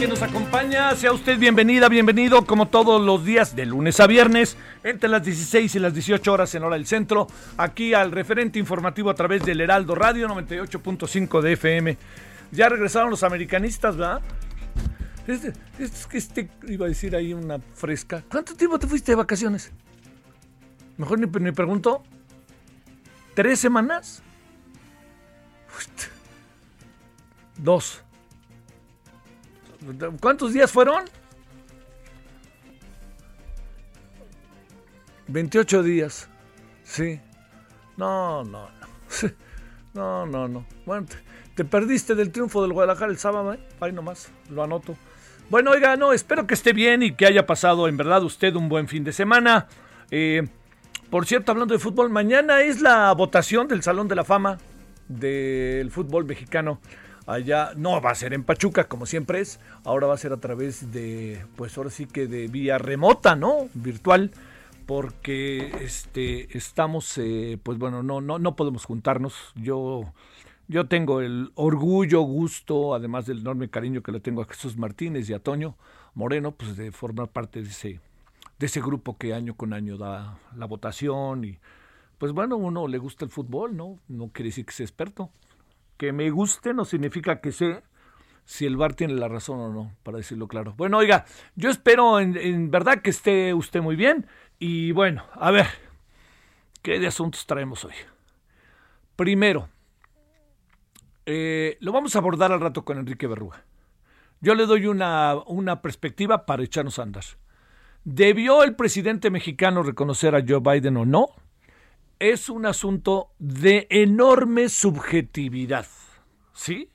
Que nos acompaña. Sea usted bienvenida, bienvenido como todos los días de lunes a viernes, entre las 16 y las 18 horas en hora del centro, aquí al referente informativo a través del Heraldo Radio 98.5 de FM. Ya regresaron los americanistas, ¿verdad? Este, es que este, iba a decir ahí una fresca. ¿Cuánto tiempo te fuiste de vacaciones? Mejor ni, ni pregunto. ¿Tres semanas? Dos. ¿Cuántos días fueron? 28 días. Sí. No, no, no. No, no, no. Bueno, te, te perdiste del triunfo del Guadalajara el sábado, ¿eh? Ahí nomás, lo anoto. Bueno, oiga, no, espero que esté bien y que haya pasado en verdad usted un buen fin de semana. Eh, por cierto, hablando de fútbol, mañana es la votación del Salón de la Fama del fútbol mexicano allá no va a ser en Pachuca como siempre es, ahora va a ser a través de pues ahora sí que de vía remota, ¿no? virtual porque este estamos eh, pues bueno, no no no podemos juntarnos. Yo yo tengo el orgullo, gusto, además del enorme cariño que le tengo a Jesús Martínez y a Toño Moreno, pues de formar parte de ese de ese grupo que año con año da la votación y pues bueno, uno le gusta el fútbol, ¿no? No quiere decir que sea experto que me guste no significa que sé si el bar tiene la razón o no, para decirlo claro. Bueno, oiga, yo espero en, verdad que esté usted muy bien. Y bueno, a ver, ¿qué de asuntos traemos hoy? Primero, eh, lo vamos a abordar al rato con Enrique Berruga. Yo le doy una, una perspectiva para echarnos a andar. ¿Debió el presidente mexicano reconocer a Joe Biden o no? Es un asunto de enorme subjetividad, ¿sí?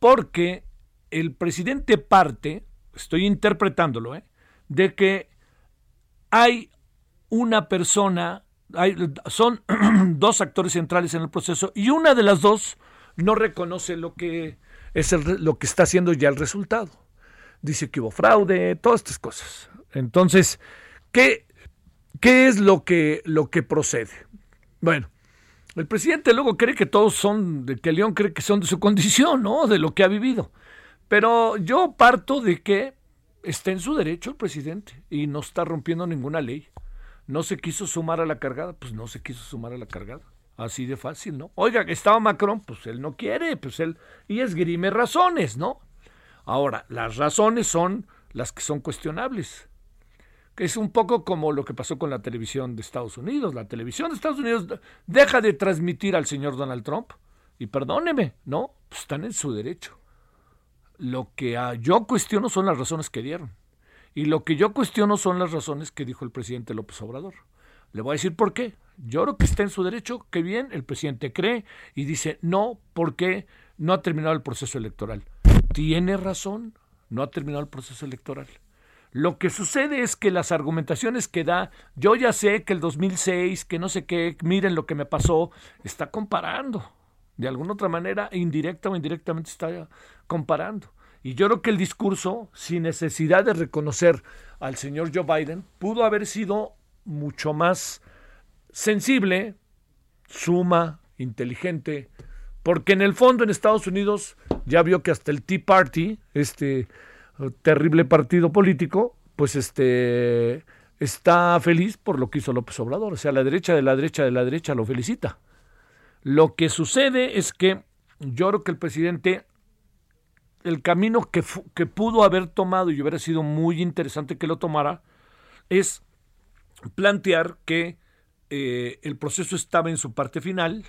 Porque el presidente parte, estoy interpretándolo, ¿eh? de que hay una persona, hay, son dos actores centrales en el proceso y una de las dos no reconoce lo que es el, lo que está haciendo ya el resultado. Dice que hubo fraude, todas estas cosas. Entonces, ¿qué, qué es lo que, lo que procede? Bueno, el presidente luego cree que todos son, de que León cree que son de su condición, ¿no? De lo que ha vivido. Pero yo parto de que está en su derecho el presidente y no está rompiendo ninguna ley. No se quiso sumar a la cargada, pues no se quiso sumar a la cargada. Así de fácil, ¿no? Oiga, estaba Macron, pues él no quiere, pues él, y esgrime razones, ¿no? Ahora, las razones son las que son cuestionables es un poco como lo que pasó con la televisión de Estados Unidos. La televisión de Estados Unidos deja de transmitir al señor Donald Trump. Y perdóneme, ¿no? Pues están en su derecho. Lo que yo cuestiono son las razones que dieron. Y lo que yo cuestiono son las razones que dijo el presidente López Obrador. Le voy a decir por qué. Yo creo que está en su derecho, que bien, el presidente cree y dice no, porque no ha terminado el proceso electoral. Tiene razón, no ha terminado el proceso electoral. Lo que sucede es que las argumentaciones que da, yo ya sé que el 2006, que no sé qué, miren lo que me pasó, está comparando. De alguna otra manera, indirecta o indirectamente está comparando. Y yo creo que el discurso, sin necesidad de reconocer al señor Joe Biden, pudo haber sido mucho más sensible, suma, inteligente, porque en el fondo en Estados Unidos ya vio que hasta el Tea Party, este terrible partido político, pues este está feliz por lo que hizo López Obrador. O sea, la derecha de la derecha de la derecha lo felicita. Lo que sucede es que yo creo que el presidente, el camino que, que pudo haber tomado y hubiera sido muy interesante que lo tomara, es plantear que eh, el proceso estaba en su parte final,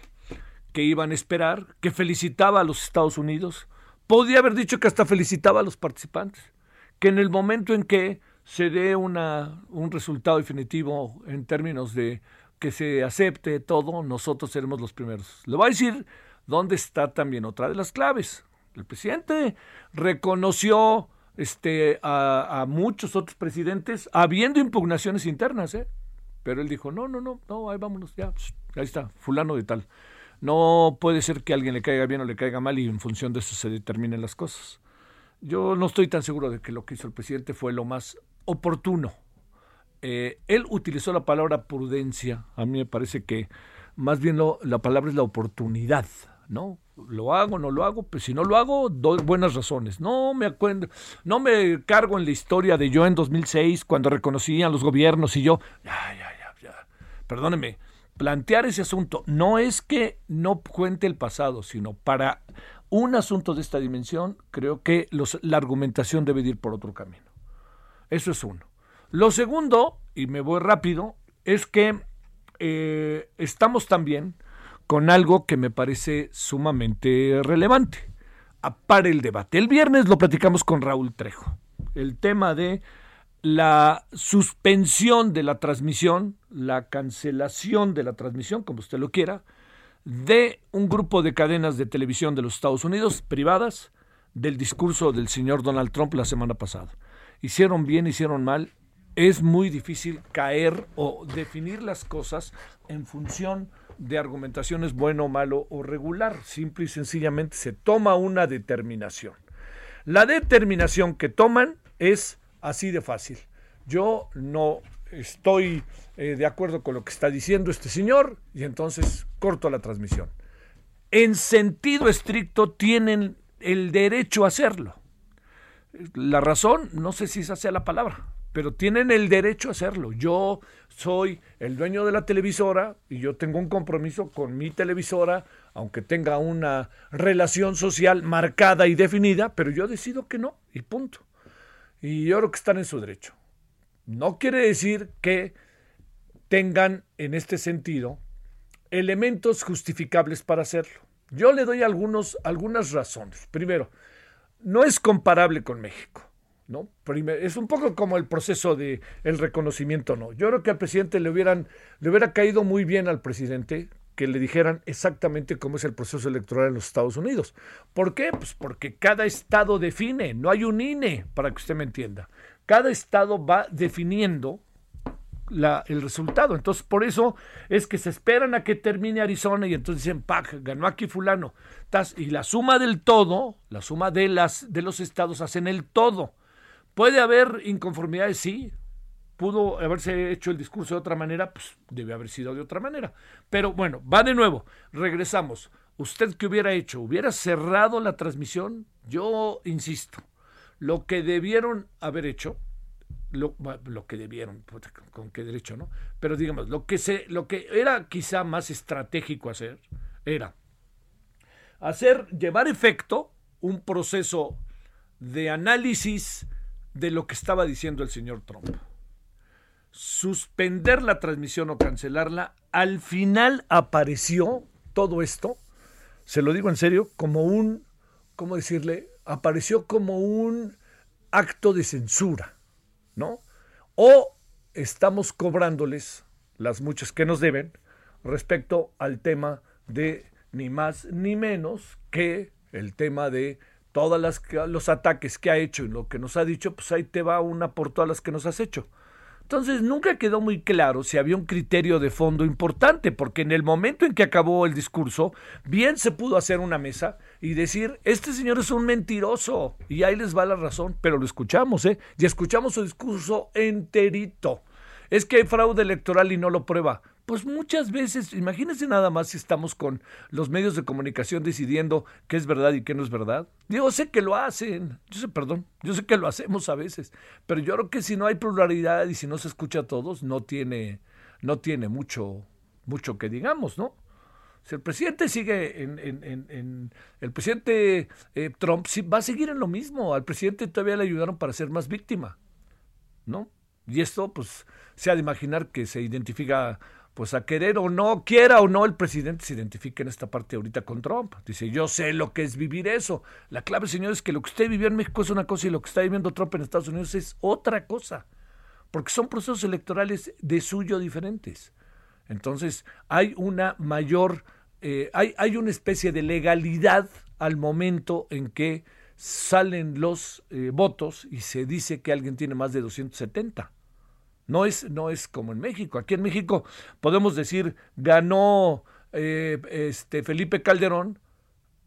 que iban a esperar, que felicitaba a los Estados Unidos, podía haber dicho que hasta felicitaba a los participantes, que en el momento en que se dé un resultado definitivo en términos de que se acepte todo, nosotros seremos los primeros. Le voy a decir dónde está también otra de las claves. El presidente reconoció este, a, muchos otros presidentes habiendo impugnaciones internas, ¿eh? Pero él dijo, no, no, no, no, ahí vámonos, ya, ahí está, fulano de tal. No puede ser que a alguien le caiga bien o le caiga mal y en función de eso se determinen las cosas. Yo no estoy tan seguro de que lo que hizo el presidente fue lo más oportuno. Eh, él utilizó la palabra prudencia. A mí me parece que más bien la palabra es la oportunidad, ¿no? Lo hago, no lo hago, pues si no lo hago, doy buenas razones. No me acuerdo, no me cargo en la historia de yo en 2006 cuando reconocían los gobiernos y yo, ya, ya, ya, ya. Perdóneme, plantear ese asunto no es que no cuente el pasado, sino para un asunto de esta dimensión, creo que la argumentación debe ir por otro camino. Eso es uno. Lo segundo, y me voy rápido, es que eh, estamos también con algo que me parece sumamente relevante. Para el debate. El viernes lo platicamos con Raúl Trejo. El tema de la suspensión de la transmisión, la cancelación de la transmisión, como usted lo quiera, de un grupo de cadenas de televisión de los Estados Unidos privadas del discurso del señor Donald Trump la semana pasada. Hicieron bien, hicieron mal. Es muy difícil caer o definir las cosas en función de argumentaciones bueno, malo o regular. Simple y sencillamente se toma una determinación. La determinación que toman es así de fácil. Yo no estoy eh, de acuerdo con lo que está diciendo este señor y entonces corto la transmisión. En sentido estricto tienen el derecho a hacerlo. La razón, no sé si esa sea la palabra, pero tienen el derecho a hacerlo. Yo soy el dueño de la televisora y yo tengo un compromiso con mi televisora, aunque tenga una relación social marcada y definida, pero yo decido que no y punto. Y yo creo que están en su derecho. No quiere decir que tengan en este sentido elementos justificables para hacerlo. Yo le doy algunos, algunas razones. Primero, no es comparable con México. ¿no? es un poco como el proceso de el reconocimiento, ¿no? Yo creo que al presidente le hubieran, le hubiera caído muy bien al presidente que le dijeran exactamente cómo es el proceso electoral en los Estados Unidos. ¿Por qué? Pues porque cada estado define, no hay un INE, para que usted me entienda. Cada estado va definiendo el resultado. Entonces, por eso es que se esperan a que termine Arizona y entonces dicen, ¡pac! Ganó aquí fulano. Y la suma del todo, la suma de, las, de los estados hacen el todo. ¿Puede haber inconformidades? Sí. ¿Pudo haberse hecho el discurso de otra manera? Pues debe haber sido de otra manera. Pero bueno, va de nuevo. Regresamos. ¿Usted qué hubiera hecho? ¿Hubiera cerrado la transmisión? Yo insisto, lo que debieron haber hecho lo, lo, que debieron, con qué derecho, ¿no? Pero digamos, lo que, se, lo que era quizá más estratégico hacer era hacer, llevar efecto un proceso de análisis de lo que estaba diciendo el señor Trump. Suspender la transmisión o cancelarla, al final apareció todo esto, se lo digo en serio, como un, ¿cómo decirle? Apareció como un acto de censura ¿no? O estamos cobrándoles las muchas que nos deben respecto al tema de ni más ni menos que el tema de todos los ataques que ha hecho y lo que nos ha dicho, pues ahí te va una por todas las que nos has hecho. Entonces nunca quedó muy claro si había un criterio de fondo importante, porque en el momento en que acabó el discurso, bien se pudo hacer una mesa y decir, este señor es un mentiroso, y ahí les va la razón, pero lo escuchamos, ¿eh? Y escuchamos su discurso enterito. Es que hay fraude electoral y no lo prueba. Pues muchas veces, imagínense nada más si estamos con los medios de comunicación decidiendo qué es verdad y qué no es verdad. Yo sé que lo hacen, yo sé, perdón, yo sé que lo hacemos a veces, pero yo creo que si no hay pluralidad y si no se escucha a todos, no tiene, no tiene mucho, mucho que digamos, ¿no? Si el presidente sigue en, en, el presidente eh, Trump va a seguir en lo mismo. Al presidente todavía le ayudaron para ser más víctima, ¿no? Y esto, pues, se ha de imaginar que se identifica, pues, a querer o no, quiera o no, el presidente se identifica en esta parte ahorita con Trump. Dice, yo sé lo que es vivir eso. La clave, señor, es que lo que usted vivió en México es una cosa y lo que está viviendo Trump en Estados Unidos es otra cosa. Porque son procesos electorales de suyo diferentes. Entonces, hay una mayor, eh, hay, hay, una especie de legalidad al momento en que salen los eh, votos y se dice que alguien tiene más de 270. No es, no es como en México. Aquí en México podemos decir ganó eh, este Felipe Calderón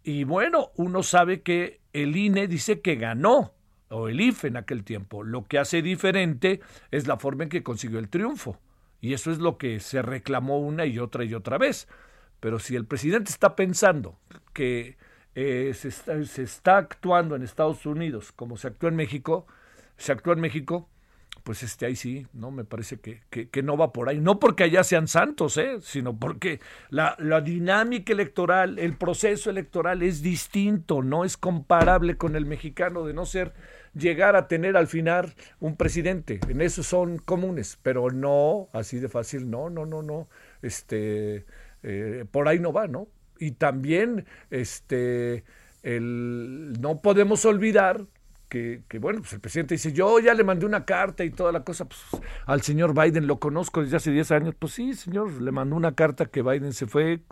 y bueno, uno sabe que el INE dice que ganó o el IFE en aquel tiempo. Lo que hace diferente es la forma en que consiguió el triunfo. Y eso es lo que se reclamó una y otra y otra vez. Pero si el presidente está pensando que eh, se, está, se, está, actuando en Estados Unidos como se actúa en México, se actúa en México, pues este ahí sí, no me parece que, que, no va por ahí. No porque allá sean santos, ¿eh? sino porque la, la, dinámica electoral, el proceso electoral es distinto, no es comparable con el mexicano de no ser llegar a tener al final un presidente. En eso son comunes, pero no así de fácil, no, no, no, no. Este, eh, por ahí no va, ¿no? Y también, este, el, no podemos olvidar que, bueno, pues el presidente dice, yo ya le mandé una carta y toda la cosa, pues al señor Biden lo conozco desde hace 10 años, pues sí, señor, le mandó una carta que Biden se fue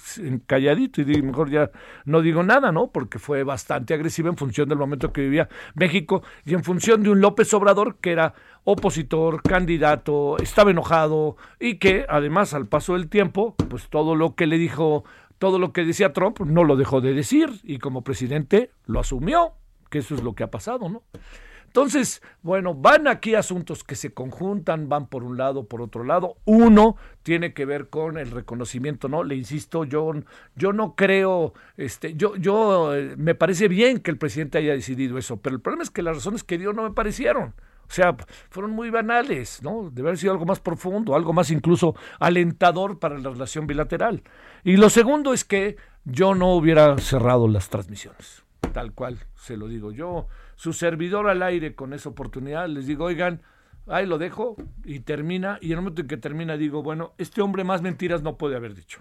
calladito y mejor ya no digo nada, ¿no? Porque fue bastante agresiva en función del momento que vivía México y en función de un López Obrador que era opositor, candidato, estaba enojado y que además al paso del tiempo, pues todo lo que le dijo, todo lo que decía Trump no lo dejó de decir y como presidente lo asumió que eso es lo que ha pasado, ¿no? Entonces, bueno, van aquí asuntos que se conjuntan, van por un lado, por otro lado. Uno tiene que ver con el reconocimiento, ¿no? Le insisto, yo, yo no creo, este, yo, yo, eh, me parece bien que el presidente haya decidido eso, pero el problema es que las razones que dio no me parecieron. O sea, fueron muy banales, ¿no? Debe haber sido algo más profundo, algo más incluso alentador para la relación bilateral. Y lo segundo es que yo no hubiera cerrado las transmisiones tal cual se lo digo. Yo, su servidor al aire con esa oportunidad, les digo, oigan, ahí lo dejo y termina, y en el momento en que termina digo, bueno, este hombre más mentiras no puede haber dicho.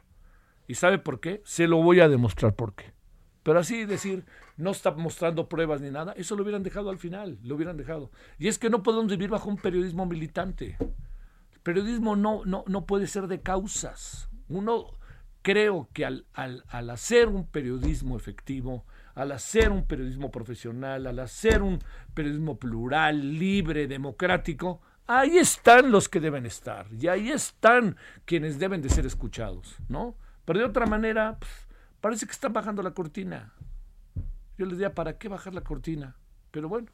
¿Y sabe por qué? Se lo voy a demostrar por qué. Pero así decir, no está mostrando pruebas ni nada, eso lo hubieran dejado al final, lo hubieran dejado. Y es que no podemos vivir bajo un periodismo militante. El periodismo no, no, no puede ser de causas. Uno creo que al, al, al hacer un periodismo efectivo, al hacer un periodismo profesional, al hacer un periodismo plural, libre, democrático, ahí están los que deben estar y ahí están quienes deben de ser escuchados, ¿no? Pero de otra manera, pues, parece que están bajando la cortina. Yo les diría, ¿para qué bajar la cortina? Pero bueno,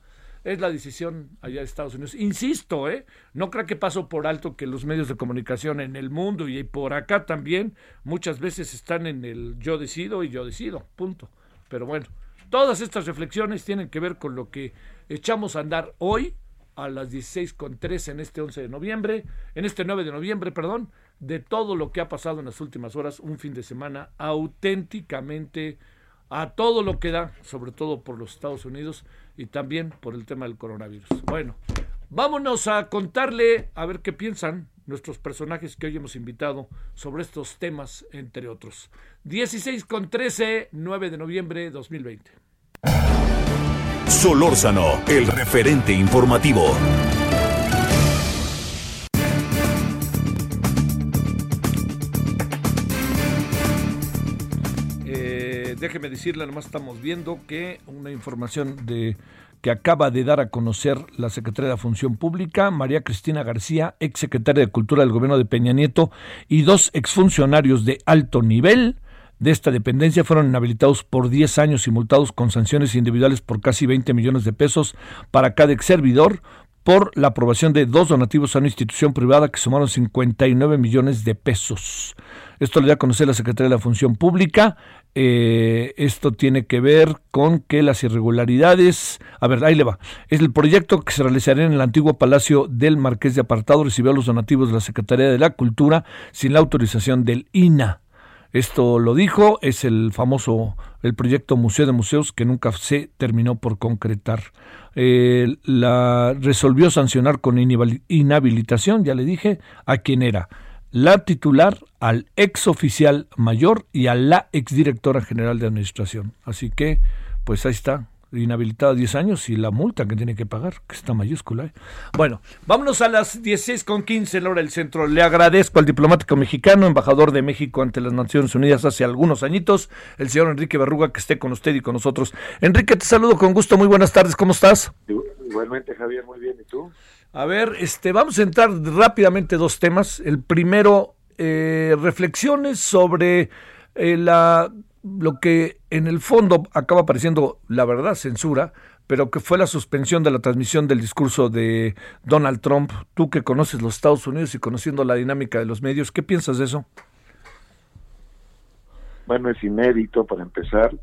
es la decisión allá de Estados Unidos. Insisto, ¿eh? no creo que paso por alto que los medios de comunicación en el mundo y por acá también muchas veces están en el yo decido y yo decido, punto. Pero bueno, todas estas reflexiones tienen que ver con lo que echamos a andar hoy a las 16.13 en este 11 de noviembre, en este 9 de noviembre, perdón, de todo lo que ha pasado en las últimas horas, un fin de semana auténticamente a todo lo que da, sobre todo por los Estados Unidos y también por el tema del coronavirus. Bueno, vámonos a contarle a ver qué piensan nuestros personajes que hoy hemos invitado sobre estos temas, entre otros. 16 con 13, 9 de noviembre de 2020. Solórzano, el referente informativo. Eh, déjeme decirle, nomás estamos viendo que una información de que acaba de dar a conocer la Secretaría de Función Pública, María Cristina García, ex secretaria de Cultura del gobierno de Peña Nieto, y dos exfuncionarios de alto nivel de esta dependencia fueron inhabilitados por 10 años y multados con sanciones individuales por casi 20 millones de pesos para cada ex servidor por la aprobación de dos donativos a una institución privada que sumaron 59 millones de pesos. Esto le da a conocer la Secretaría de la Función Pública. Eh, esto tiene que ver con que las irregularidades, a ver, ahí le va. Es el proyecto que se realizaría en el antiguo Palacio del Marqués de Apartado, recibió los donativos de la Secretaría de la Cultura sin la autorización del INA. Esto lo dijo, es el famoso, el proyecto Museo de Museos que nunca se terminó por concretar. Eh, la resolvió sancionar con inhabilitación, ya le dije, a quien era la titular, al ex oficial mayor y a la exdirectora general de administración. Así que, pues ahí está, inhabilitado 10 años y la multa que tiene que pagar, que está mayúscula. ¿eh? Bueno, vámonos a las 16 con 15, hora del centro. Le agradezco al diplomático mexicano, embajador de México ante las Naciones Unidas hace algunos añitos, el señor Enrique Berruga, que esté con usted y con nosotros. Enrique, te saludo con gusto, muy buenas tardes, ¿cómo estás? Igualmente, Javier, muy bien, ¿y tú? A ver, este, vamos a entrar rápidamente dos temas. El primero, eh, reflexiones sobre eh, la lo que en el fondo acaba pareciendo, la verdad, censura, pero que fue la suspensión de la transmisión del discurso de Donald Trump. Tú que conoces los Estados Unidos y conociendo la dinámica de los medios, ¿qué piensas de eso? Bueno, es inédito para empezar,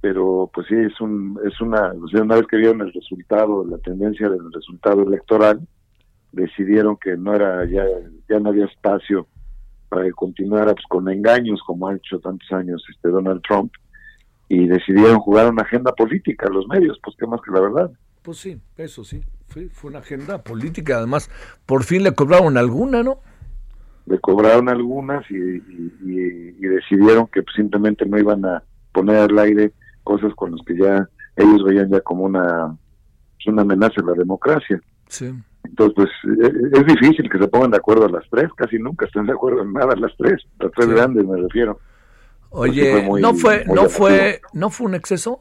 pero pues sí, es, un, es una, una vez que vieron el resultado, la tendencia del resultado electoral, decidieron que no era, ya, ya no había espacio para que continuara pues, con engaños como ha hecho tantos años este Donald Trump y decidieron jugar una agenda política los medios, pues qué más que la verdad. Pues sí, eso sí, fue, fue una agenda política, además por fin le cobraron alguna, ¿no? Le cobraron algunas y, y, decidieron que pues, simplemente no iban a poner al aire cosas con las que ya ellos veían ya como una, pues, una amenaza a la democracia. Sí. Entonces, pues e, es difícil que se pongan de acuerdo a las tres, casi nunca están de acuerdo en nada las tres, las tres grandes me refiero. Oye, ¿no fue no fue no fue un exceso?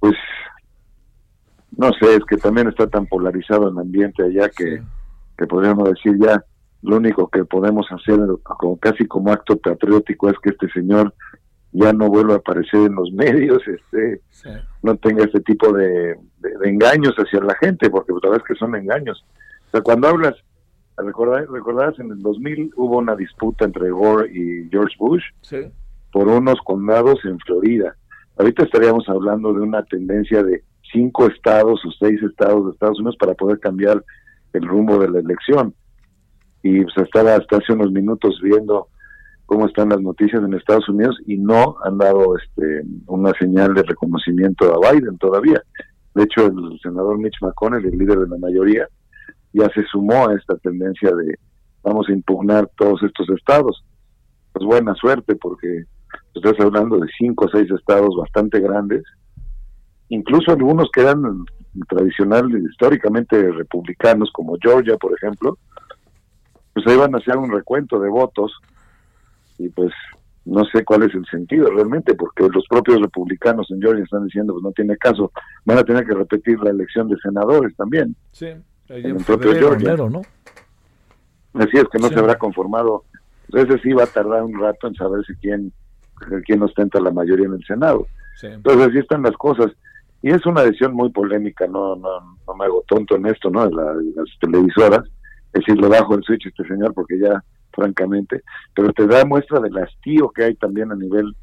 Pues no sé, es que también está tan polarizado el ambiente allá que, que podríamos decir ya lo único que podemos hacer como casi como acto patriótico es que este señor ya no vuelva a aparecer en los medios, este, no tenga este tipo de, engaños hacia la gente, porque la verdad es que son engaños. O sea, cuando hablas, recordás, en el 2000 hubo una disputa entre Gore y George Bush por unos condados en Florida. Ahorita estaríamos hablando de una tendencia de cinco estados o seis estados de Estados Unidos para poder cambiar el rumbo de la elección. Y pues estaba hasta hace unos minutos viendo cómo están las noticias en Estados Unidos y no han dado este, una señal de reconocimiento a Biden todavía. De hecho, el senador Mitch McConnell, el líder de la mayoría, ya se sumó a esta tendencia de vamos a impugnar todos estos estados. Pues buena suerte porque estás hablando de cinco o seis estados bastante grandes, incluso algunos que eran tradicionales, históricamente republicanos, como Georgia, por ejemplo, pues ahí van a hacer un recuento de votos y pues no sé cuál es el sentido realmente, porque los propios republicanos en Georgia están diciendo pues no tiene caso, van a tener que repetir la elección de senadores también. Sí, en, el propio Georgia. ¿no? Así es que no se habrá conformado. Entonces sí va a tardar un rato en saber si quién, quién ostenta la mayoría en el Senado. Entonces así están las cosas. Y es una decisión muy polémica, no no, no me hago tonto en esto, ¿no? las televisoras. Es decir, le bajo el switch a este señor porque ya francamente, pero te da muestra del hastío que hay también a nivel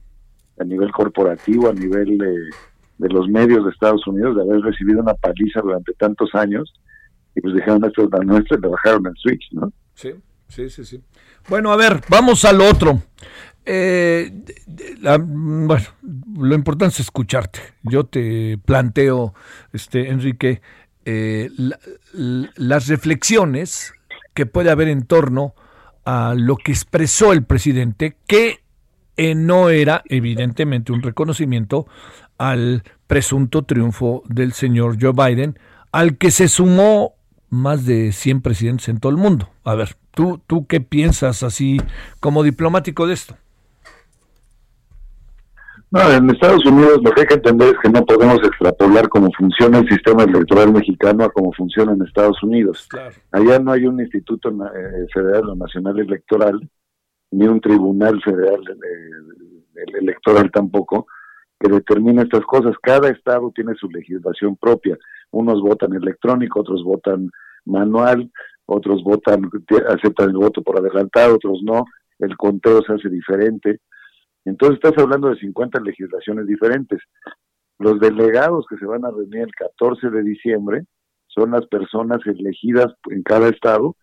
a nivel corporativo, a nivel de, los medios de Estados Unidos, de haber recibido una paliza durante tantos años y pues dijeron esto es la nuestra y le bajaron el switch, ¿no? Sí, sí, sí, sí. Bueno, a ver, vamos al otro. Eh, bueno, lo importante es escucharte. Yo te planteo, este Enrique, eh, las reflexiones que puede haber en torno a lo que expresó el presidente, que eh, no era evidentemente un reconocimiento al presunto triunfo del señor Joe Biden, al que se sumó más de 100 presidentes en todo el mundo. A ver, ¿tú, tú qué piensas así como diplomático de esto? No, en Estados Unidos lo que hay que entender es que no podemos extrapolar cómo funciona el sistema electoral mexicano a cómo funciona en Estados Unidos. Allá no hay un instituto eh, federal o nacional electoral, ni un tribunal federal eh, electoral tampoco, que determine estas cosas. Cada estado tiene su legislación propia. Unos votan electrónico, otros votan manual, otros votan, aceptan el voto por adelantado, otros no. El conteo se hace diferente. Entonces estás hablando de 50 legislaciones diferentes. Los delegados que se van a reunir el 14 de diciembre son las personas elegidas en cada estado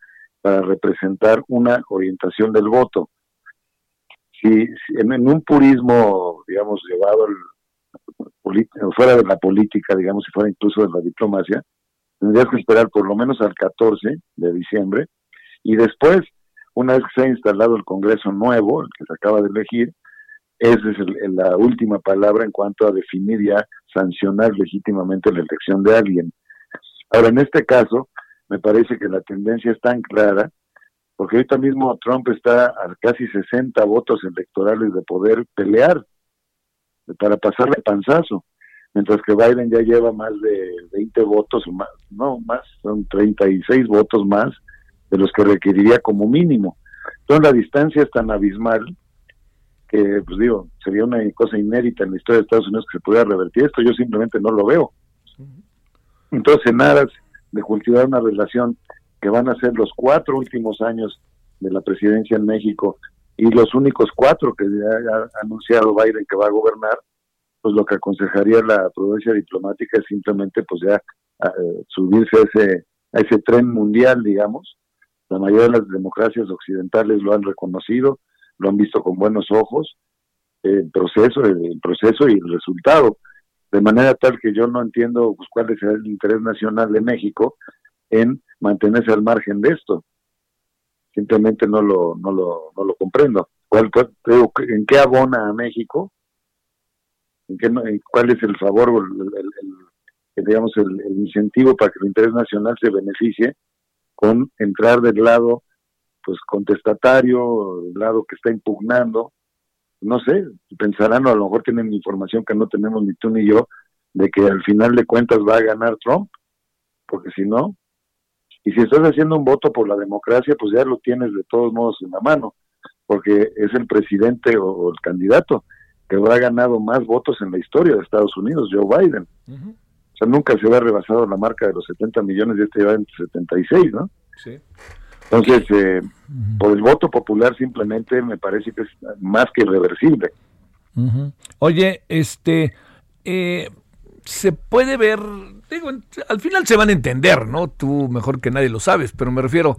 para representar una orientación del voto. Si, en, un purismo, digamos, llevado fuera de la política, digamos, si fuera incluso de la diplomacia, tendrías que esperar por lo menos al 14 de diciembre y después, una vez que se ha instalado el Congreso nuevo, el que se acaba de elegir, esa es la última palabra en cuanto a definir ya, sancionar legítimamente la elección de alguien. Ahora, en este caso, me parece que la tendencia es tan clara, porque ahorita mismo Trump está a casi 60 votos electorales de poder pelear para pasarle panzazo, mientras que Biden ya lleva más de 20 votos, más, no más, son 36 votos más de los que requeriría como mínimo. Entonces la distancia es tan abismal que, pues digo, sería una cosa inédita en la historia de Estados Unidos que se pudiera revertir esto, yo simplemente no lo veo. Entonces, en aras de cultivar una relación que van a ser los cuatro últimos años de la presidencia en México y los únicos cuatro que ya ha anunciado Biden que va a gobernar, pues lo que aconsejaría la prudencia diplomática es simplemente pues ya eh, subirse a ese, a ese tren mundial, digamos. La mayoría de las democracias occidentales lo han reconocido, lo han visto con buenos ojos, el proceso, el, proceso y el resultado. De manera tal que yo no entiendo pues, cuál es el interés nacional de México en mantenerse al margen de esto simplemente no lo, no lo, no lo comprendo. ¿Cuál, ¿En qué abona a México? ¿En qué, ¿Cuál es el favor, el, digamos, el, incentivo para que el interés nacional se beneficie con entrar del lado pues contestatario, lado que está impugnando? No sé, pensarán o a lo mejor tienen información que no tenemos ni tú ni yo, de que al final de cuentas va a ganar Trump, porque si no, y si estás haciendo un voto por la democracia, pues ya lo tienes de todos modos en la mano, porque es el presidente o, el candidato que habrá ganado más votos en la historia de Estados Unidos, Joe Biden. O sea, nunca se había rebasado la marca de los 70 millones y este va en 76, ¿no? Sí. Entonces, eh, por el voto popular simplemente me parece que es más que irreversible. Oye, este, eh, se puede ver, digo, al final se van a entender, ¿no? Tú mejor que nadie lo sabes, pero me refiero,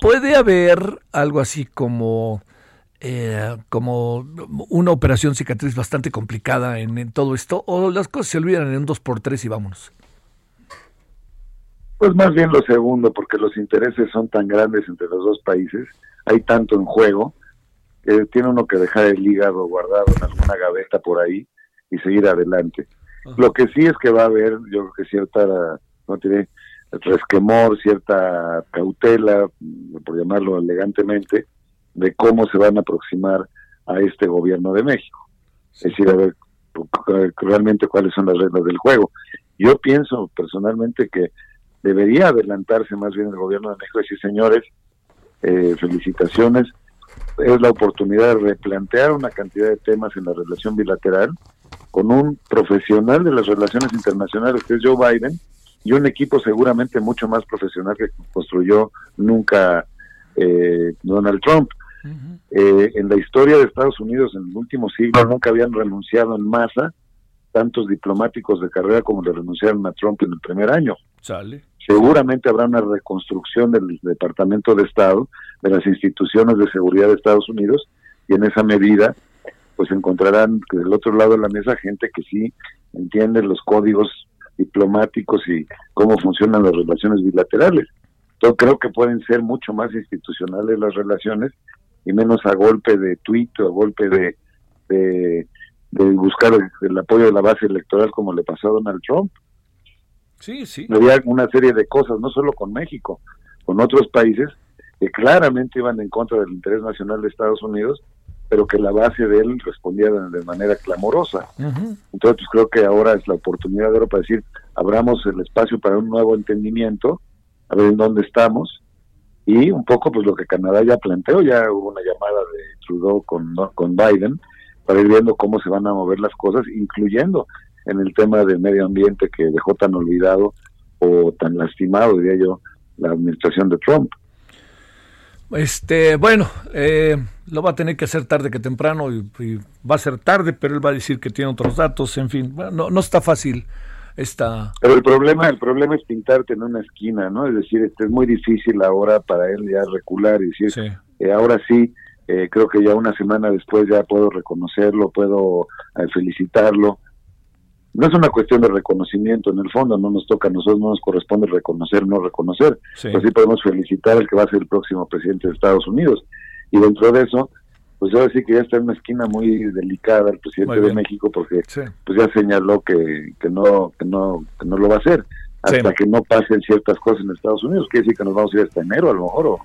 puede haber algo así como, eh, como una operación cicatriz bastante complicada en, todo esto, o las cosas se olvidan en un 2x3 y vámonos. Pues más bien lo segundo, porque los intereses son tan grandes entre los dos países, hay tanto en juego, que tiene uno que dejar el hígado guardado en alguna gaveta por ahí y seguir adelante. Lo que sí es que va a haber, yo creo que cierta, no tiene resquemor, cierta cautela, por llamarlo elegantemente, de cómo se van a aproximar a este gobierno de México. Es decir, a ver realmente cuáles son las reglas del juego. Yo pienso personalmente que debería adelantarse más bien el gobierno de México. Y decir, señores, eh, felicitaciones, es la oportunidad de replantear una cantidad de temas en la relación bilateral con un profesional de las relaciones internacionales que es Joe Biden y un equipo seguramente mucho más profesional que construyó nunca eh, Donald Trump. Eh, en la historia de Estados Unidos en el último siglo nunca habían renunciado en masa tantos diplomáticos de carrera como le renunciaron a Trump en el primer año. Seguramente habrá una reconstrucción del Departamento de Estado, de las instituciones de seguridad de Estados Unidos, y en esa medida pues encontrarán del otro lado de la mesa gente que sí entiende los códigos diplomáticos y cómo funcionan las relaciones bilaterales. Yo creo que pueden ser mucho más institucionales las relaciones y menos a golpe de tuit o a golpe de, de, buscar el, apoyo de la base electoral como le pasó a Donald Trump. Sí, sí. Había una serie de cosas, no solo con México, con otros países que claramente iban en contra del interés nacional de Estados Unidos pero que la base de él respondía de, manera clamorosa. Entonces, pues, creo que ahora es la oportunidad de oro para decir, abramos el espacio para un nuevo entendimiento, a ver en dónde estamos, y un poco pues lo que Canadá ya planteó, ya hubo una llamada de Trudeau con, con Biden, para ir viendo cómo se van a mover las cosas, incluyendo en el tema del medio ambiente que dejó tan olvidado o tan lastimado, diría yo, la administración de Trump. Este, bueno, eh, lo va a tener que hacer tarde que temprano y, va a ser tarde, pero él va a decir que tiene otros datos, en fin, no, no está fácil esta... Pero el problema, el problema es pintarte en una esquina, ¿no? Es decir, este es muy difícil ahora para él ya recular y decir, eh, ahora sí, eh, creo que ya una semana después ya puedo reconocerlo, puedo eh, felicitarlo. No es una cuestión de reconocimiento, en el fondo no nos toca, a nosotros no nos corresponde reconocer, no reconocer. Sí. Pues sí podemos felicitar al que va a ser el próximo presidente de Estados Unidos. Y dentro de eso, pues yo decir que ya está en una esquina muy delicada el presidente de México porque pues ya señaló que, que no que no que no lo va a hacer hasta que no pasen ciertas cosas en Estados Unidos quiere decir que nos vamos a ir hasta enero a lo mejor o,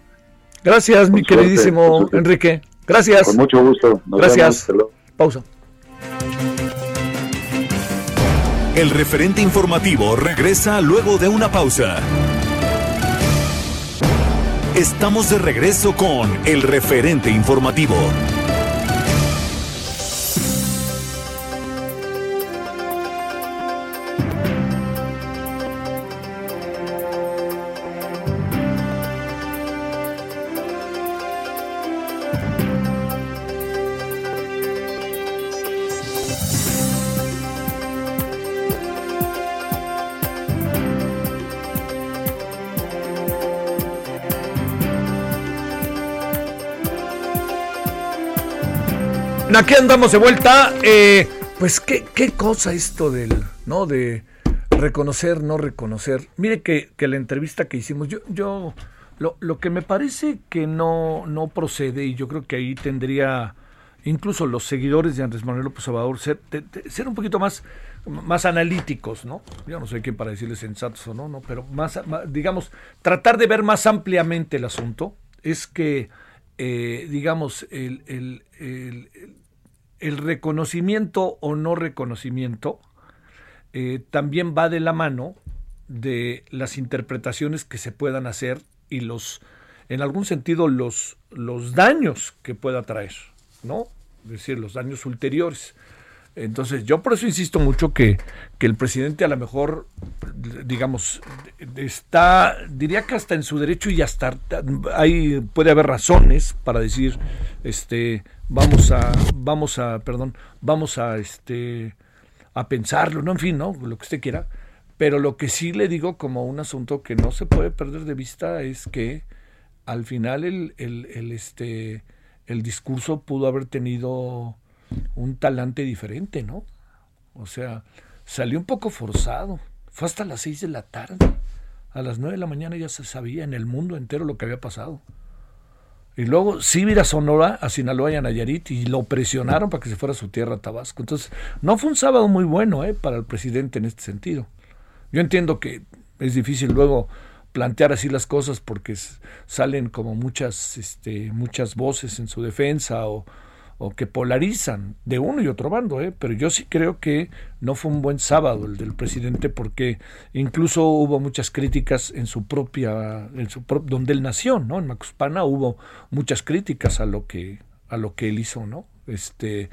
Gracias, mi queridísimo Enrique. Gracias. Con mucho gusto. Gracias. Pausa. El referente informativo regresa luego de una pausa. Estamos de regreso con el referente informativo. Aquí andamos de vuelta. Eh, pues qué, qué cosa esto del, ¿no? De reconocer, no reconocer. Mire que, que la entrevista que hicimos, yo, yo, lo, lo, que me parece que no, no procede, y yo creo que ahí tendría incluso los seguidores de Andrés Manuel López Obrador ser, ser un poquito más, más analíticos, ¿no? Yo no sé quién para decirles sensatos o no, no, pero más, digamos, tratar de ver más ampliamente el asunto es que, eh, digamos, el, el reconocimiento o no reconocimiento eh, también va de la mano de las interpretaciones que se puedan hacer y los, en algún sentido, los, los daños que pueda traer, ¿no? Es decir, los daños ulteriores. Entonces, yo por eso insisto mucho que, que, el presidente a lo mejor, digamos, está, diría que hasta en su derecho y hasta hay, puede haber razones para decir, este, vamos a, vamos a, perdón, vamos a, este, a pensarlo, no, en fin, no, lo que usted quiera. Pero lo que sí le digo como un asunto que no se puede perder de vista es que al final el, el, el este, el discurso pudo haber tenido un talante diferente, ¿no? O sea, salió un poco forzado. Fue hasta las seis de la tarde. A las nueve de la mañana ya se sabía en el mundo entero lo que había pasado. Y luego sí a Sonora, a Sinaloa y a Nayarit y lo presionaron para que se fuera a su tierra, Tabasco. Entonces, no fue un sábado muy bueno ¿eh? para el presidente en este sentido. Yo entiendo que es difícil luego plantear así las cosas porque salen como muchas, este, muchas voces en su defensa o, que polarizan de uno y otro bando, ¿eh? pero yo sí creo que no fue un buen sábado el del presidente porque incluso hubo muchas críticas en su propia, en su donde él nació, ¿no? En Macuspana hubo muchas críticas a lo que a lo que él hizo, ¿no? Este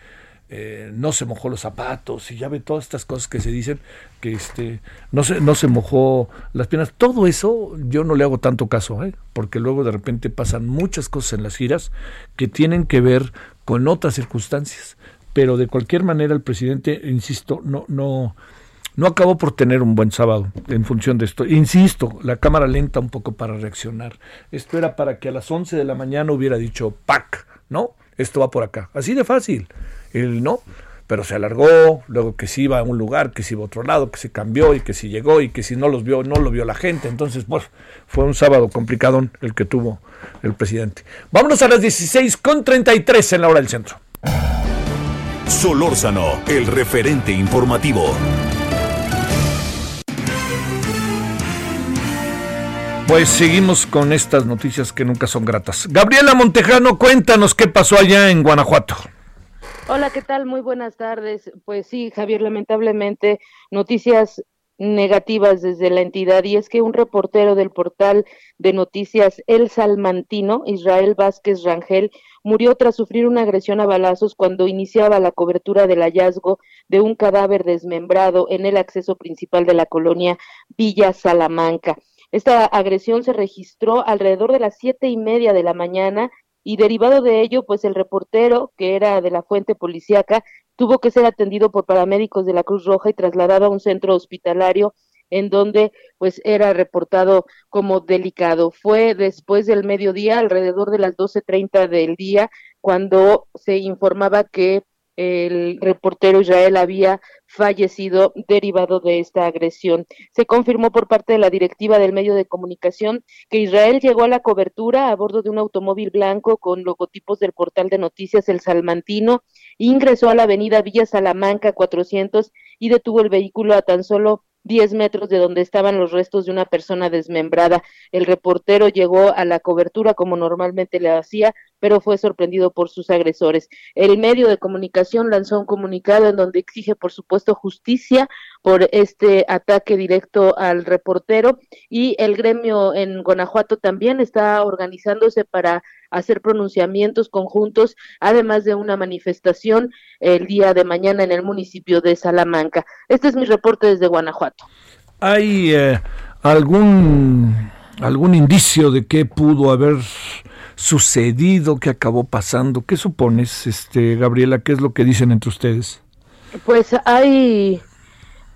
eh, no se mojó los zapatos y ya ve todas estas cosas que se dicen que este no se no se mojó las piernas todo eso yo no le hago tanto caso ¿eh? porque luego de repente pasan muchas cosas en las giras que tienen que ver con otras circunstancias pero de cualquier manera el presidente insisto no no no acabó por tener un buen sábado en función de esto. Insisto, la cámara lenta un poco para reaccionar. Esto era para que a las 11 de la mañana hubiera dicho PAC, ¿no? Esto va por acá. Así de fácil él no, pero se alargó, luego que si iba a un lugar, que si iba a otro lado, que se cambió y que si llegó y que si no los vio, no lo vio la gente. Entonces, pues, fue un sábado complicado el que tuvo el presidente. Vámonos a las 16 con 33 en la hora del centro. Solórzano, el referente informativo. Pues seguimos con estas noticias que nunca son gratas. Gabriela Montejano, cuéntanos qué pasó allá en Guanajuato. Hola, ¿qué tal? Muy buenas tardes. Pues sí, Javier, lamentablemente noticias negativas desde la entidad y es que un reportero del portal de noticias El Salmantino, Israel Vázquez Rangel, murió tras sufrir una agresión a balazos cuando iniciaba la cobertura del hallazgo de un cadáver desmembrado en el acceso principal de la colonia Villa Salamanca. Esta agresión se registró alrededor de las siete y media de la mañana y derivado de ello, pues el reportero, que era de la fuente policíaca, tuvo que ser atendido por paramédicos de la Cruz Roja y trasladado a un centro hospitalario en donde pues era reportado como delicado. Fue después del mediodía, alrededor de las 12.30 del día, cuando se informaba que el reportero Israel había fallecido derivado de esta agresión. Se confirmó por parte de la directiva del medio de comunicación que Israel llegó a la cobertura a bordo de un automóvil blanco con logotipos del portal de noticias El Salmantino, ingresó a la avenida Villa Salamanca 400 y detuvo el vehículo a tan solo 10 metros de donde estaban los restos de una persona desmembrada. El reportero llegó a la cobertura como normalmente le hacía, pero fue sorprendido por sus agresores. El medio de comunicación lanzó un comunicado en donde exige, por supuesto, justicia por este ataque directo al reportero y el gremio en Guanajuato también está organizándose para hacer pronunciamientos conjuntos, además de una manifestación el día de mañana en el municipio de Salamanca. Este es mi reporte desde Guanajuato. ¿Hay eh, algún, algún indicio de qué pudo haber sucedido, qué acabó pasando? ¿Qué supones, este, Gabriela? ¿Qué es lo que dicen entre ustedes? Pues hay,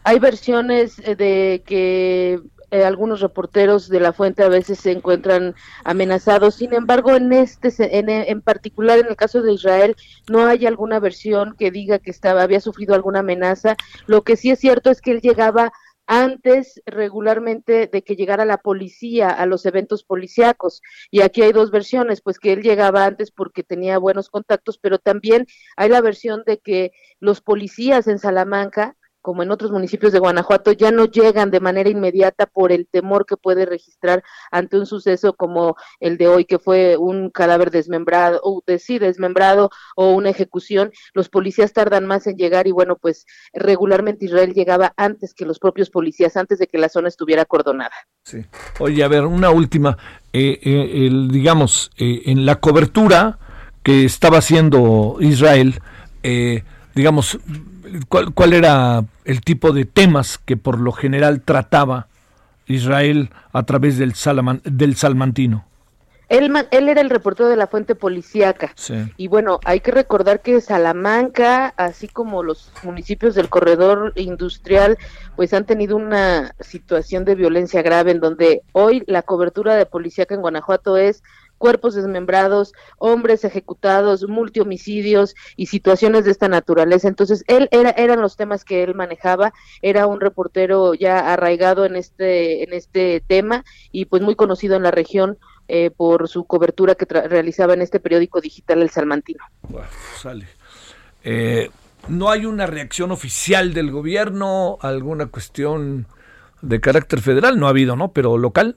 hay versiones de que eh, algunos reporteros de la fuente a veces se encuentran amenazados. Sin embargo, en este, en, en, particular en el caso de Israel, no hay alguna versión que diga que estaba, había sufrido alguna amenaza. Lo que sí es cierto es que él llegaba antes regularmente de que llegara la policía a los eventos policíacos. Y aquí hay dos versiones, pues que él llegaba antes porque tenía buenos contactos, pero también hay la versión de que los policías en Salamanca como en otros municipios de Guanajuato, ya no llegan de manera inmediata por el temor que puede registrar ante un suceso como el de hoy, que fue un cadáver desmembrado, o de, desmembrado o una ejecución. Los policías tardan más en llegar y bueno, pues regularmente Israel llegaba antes que los propios policías, antes de que la zona estuviera acordonada. Sí. Oye, a ver, una última. Eh, eh, el, digamos, eh, en la cobertura que estaba haciendo Israel, digamos, ¿cuál, ¿cuál era el tipo de temas que por lo general trataba Israel a través del, Salaman, del Salmantino? Él, él, era el reportero de la fuente policíaca. Sí. Y bueno, hay que recordar que Salamanca, así como los municipios del corredor industrial, pues han tenido una situación de violencia grave en donde hoy la cobertura de policíaca en Guanajuato es cuerpos desmembrados, hombres ejecutados, multihomicidios y situaciones de esta naturaleza. Entonces, él era, eran los temas que él manejaba, era un reportero ya arraigado en este, en este tema y pues muy conocido en la región eh, por su cobertura que realizaba en este periódico digital El Salmantino. Sale. Eh, ¿No hay una reacción oficial del gobierno, alguna cuestión de carácter federal? No ha habido, ¿no? Pero local.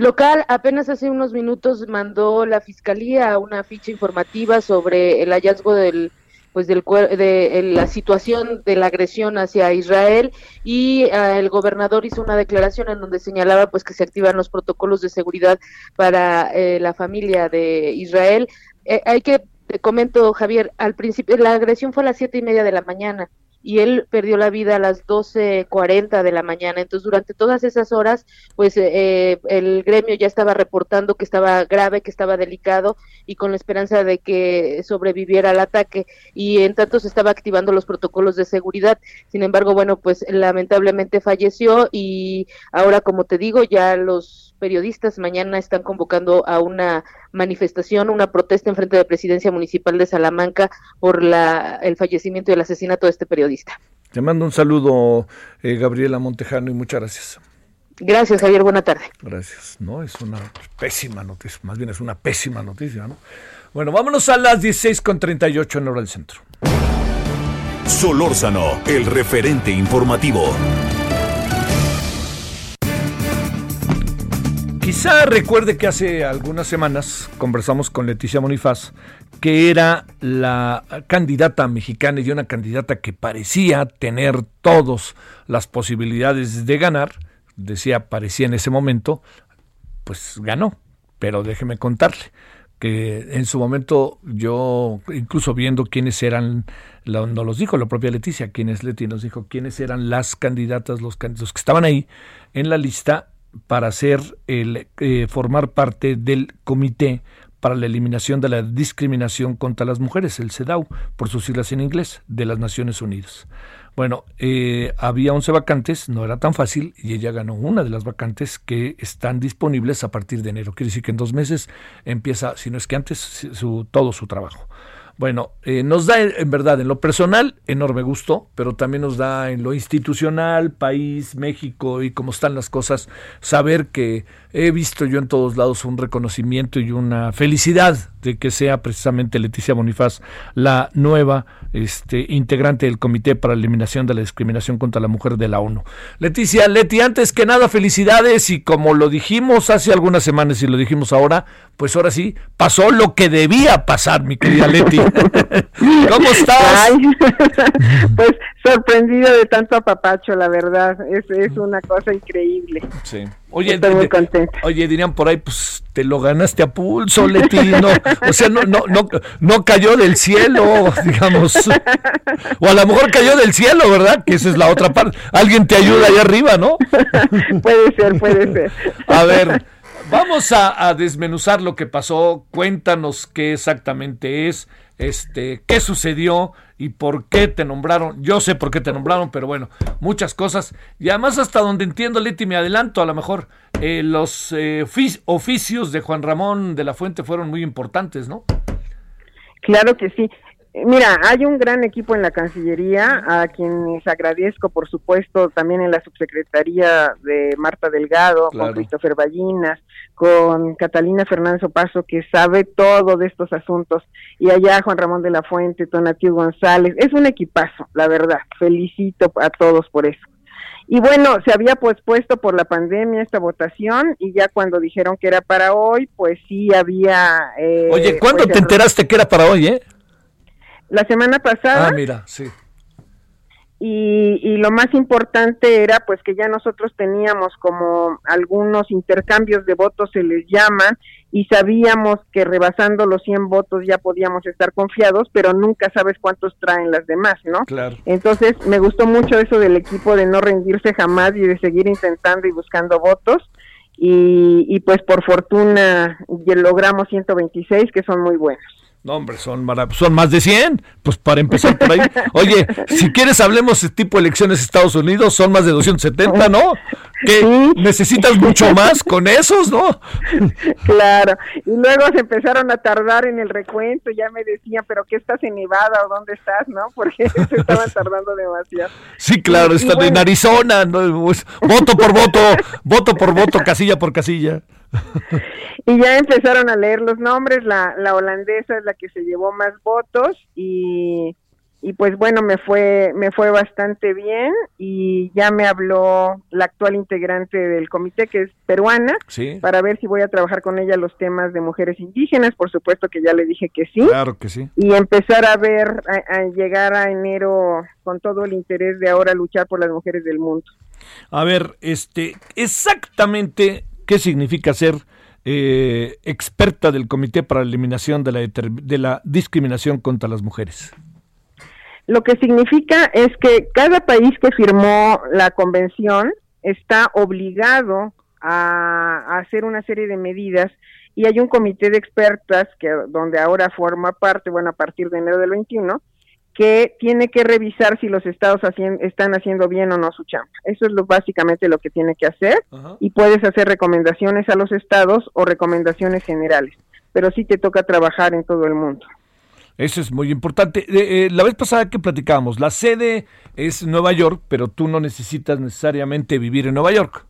Local, apenas hace unos minutos mandó la fiscalía una ficha informativa sobre el hallazgo del pues del de, la situación de la agresión hacia Israel y uh, el gobernador hizo una declaración en donde señalaba pues que se activan los protocolos de seguridad para eh, la familia de Israel. Eh, hay que te comento Javier, al principio la agresión fue a las siete y media de la mañana y él perdió la vida a las 12.40 de la mañana. Entonces, durante todas esas horas, pues eh, el gremio ya estaba reportando que estaba grave, que estaba delicado y con la esperanza de que sobreviviera al ataque. Y en tanto se estaba activando los protocolos de seguridad. Sin embargo, bueno, pues lamentablemente falleció y ahora, como te digo, ya los periodistas mañana están convocando a una manifestación, una protesta en frente de la presidencia municipal de Salamanca por la, el fallecimiento y el asesinato de este periodista. Te mando un saludo, eh, Gabriela Montejano, y muchas gracias. Gracias, Javier. Buena tarde. Gracias. No, es una pésima noticia, más bien es una pésima noticia, ¿no? Bueno, vámonos a las 16.38 en hora del centro. Solórzano, el referente informativo. Quizá recuerde que hace algunas semanas conversamos con Leticia Monifaz, que era la candidata mexicana y una candidata que parecía tener todas las posibilidades de ganar, decía parecía en ese momento, pues ganó, pero déjeme contarle que en su momento yo, incluso viendo quiénes eran, no los dijo la propia Leticia, quiénes Leti nos dijo quiénes eran las candidatas, los, los que estaban ahí en la lista, para ser el, eh, formar parte del comité para la Eliminación de la Discriminación contra las Mujeres, el CEDAW, por sus siglas en inglés, de las Naciones Unidas. Bueno, eh, había 11 vacantes, no era tan fácil, y ella ganó una de las vacantes que están disponibles a partir de enero. Quiere decir que en dos meses empieza, si no es que antes, su, todo su trabajo. Bueno, eh, nos da en verdad en lo personal enorme gusto, pero también nos da en lo institucional, país, México y cómo están las cosas, saber que he visto yo en todos lados un reconocimiento y una felicidad de que sea precisamente Leticia Bonifaz la nueva este, integrante del Comité para la Eliminación de la Discriminación contra la Mujer de la ONU. Leticia, Leti, antes que nada, felicidades y como lo dijimos hace algunas semanas y lo dijimos ahora, pues ahora sí, pasó lo que debía pasar, mi querida Leti. ¿Cómo estás? pues sorprendido de tanto apapacho, la verdad, es, es una cosa increíble. Sí. Oye, oye, dirían por ahí, pues te lo ganaste a pulso, Letino. O sea, no, no, no, no cayó del cielo, digamos. O a lo mejor cayó del cielo, ¿verdad? Que esa es la otra parte. Alguien te ayuda ahí arriba, ¿no? puede ser, puede ser. A ver, vamos a, a desmenuzar lo que pasó. Cuéntanos qué exactamente es, este, qué sucedió y por qué te nombraron. Yo sé por qué te nombraron, pero bueno, muchas cosas. Y además hasta donde entiendo, Leti, me adelanto, a lo mejor eh, los eh, oficios de Juan Ramón de la Fuente fueron muy importantes, ¿no? Claro que sí. Mira, hay un gran equipo en la Cancillería, a quienes agradezco, por supuesto, también en la subsecretaría de Marta Delgado, con Christopher Ballinas, con Catalina Fernández Opaso, que sabe todo de estos asuntos, y allá Juan Ramón de la Fuente, Tonatiu González. Es un equipazo, la verdad. Felicito a todos por eso. Y bueno, se había pospuesto por la pandemia esta votación y ya cuando dijeron que era para hoy, pues sí había... Eh, Oye, ¿cuándo pues, te enteraste que era para hoy, eh? la semana pasada. Ah, mira, sí. Y, y, lo más importante era pues que ya nosotros teníamos como algunos intercambios de votos se les llaman y sabíamos que rebasando los 100 votos ya podíamos estar confiados, pero nunca sabes cuántos traen las demás, ¿no? Claro. Entonces me gustó mucho eso del equipo de no rendirse jamás y de seguir intentando y buscando votos y, y pues por fortuna logramos 126 que son muy buenos. No, hombre, son, son más de 100. Pues para empezar por ahí. Oye, si quieres hablemos de tipo de elecciones Estados Unidos, son más de 270, ¿no? Que necesitas mucho más con esos, ¿no? Claro. Y luego se empezaron a tardar en el recuento, ya me decían, pero ¿qué estás en Nevada o dónde estás, no? Porque se estaban tardando demasiado. Sí, claro, están en Arizona, pues, voto por voto, voto por voto, casilla por casilla. Y ya empezaron a leer los nombres, la, la holandesa es la que se llevó más votos y, y pues bueno, me fue, me fue bastante bien y ya me habló la actual integrante del comité que es peruana para ver si voy a trabajar con ella los temas de mujeres indígenas, por supuesto que ya le dije que sí. Claro que sí. Y empezar a ver, a llegar a enero con todo el interés de ahora luchar por las mujeres del mundo. A ver, este, exactamente qué significa ser eh, experta del Comité para la Eliminación de la, Discriminación contra las Mujeres. Lo que significa es que cada país que firmó la convención está obligado a, hacer una serie de medidas y hay un comité de expertas que donde ahora forma parte, bueno, a partir de enero del 21, que tiene que revisar si los estados están haciendo bien o no su chamba. Eso es lo, básicamente lo que tiene que hacer y puedes hacer recomendaciones a los estados o recomendaciones generales, pero sí te toca trabajar en todo el mundo. Eso es muy importante. Eh, la vez pasada que platicábamos, la sede es Nueva York, pero tú no necesitas necesariamente vivir en Nueva York.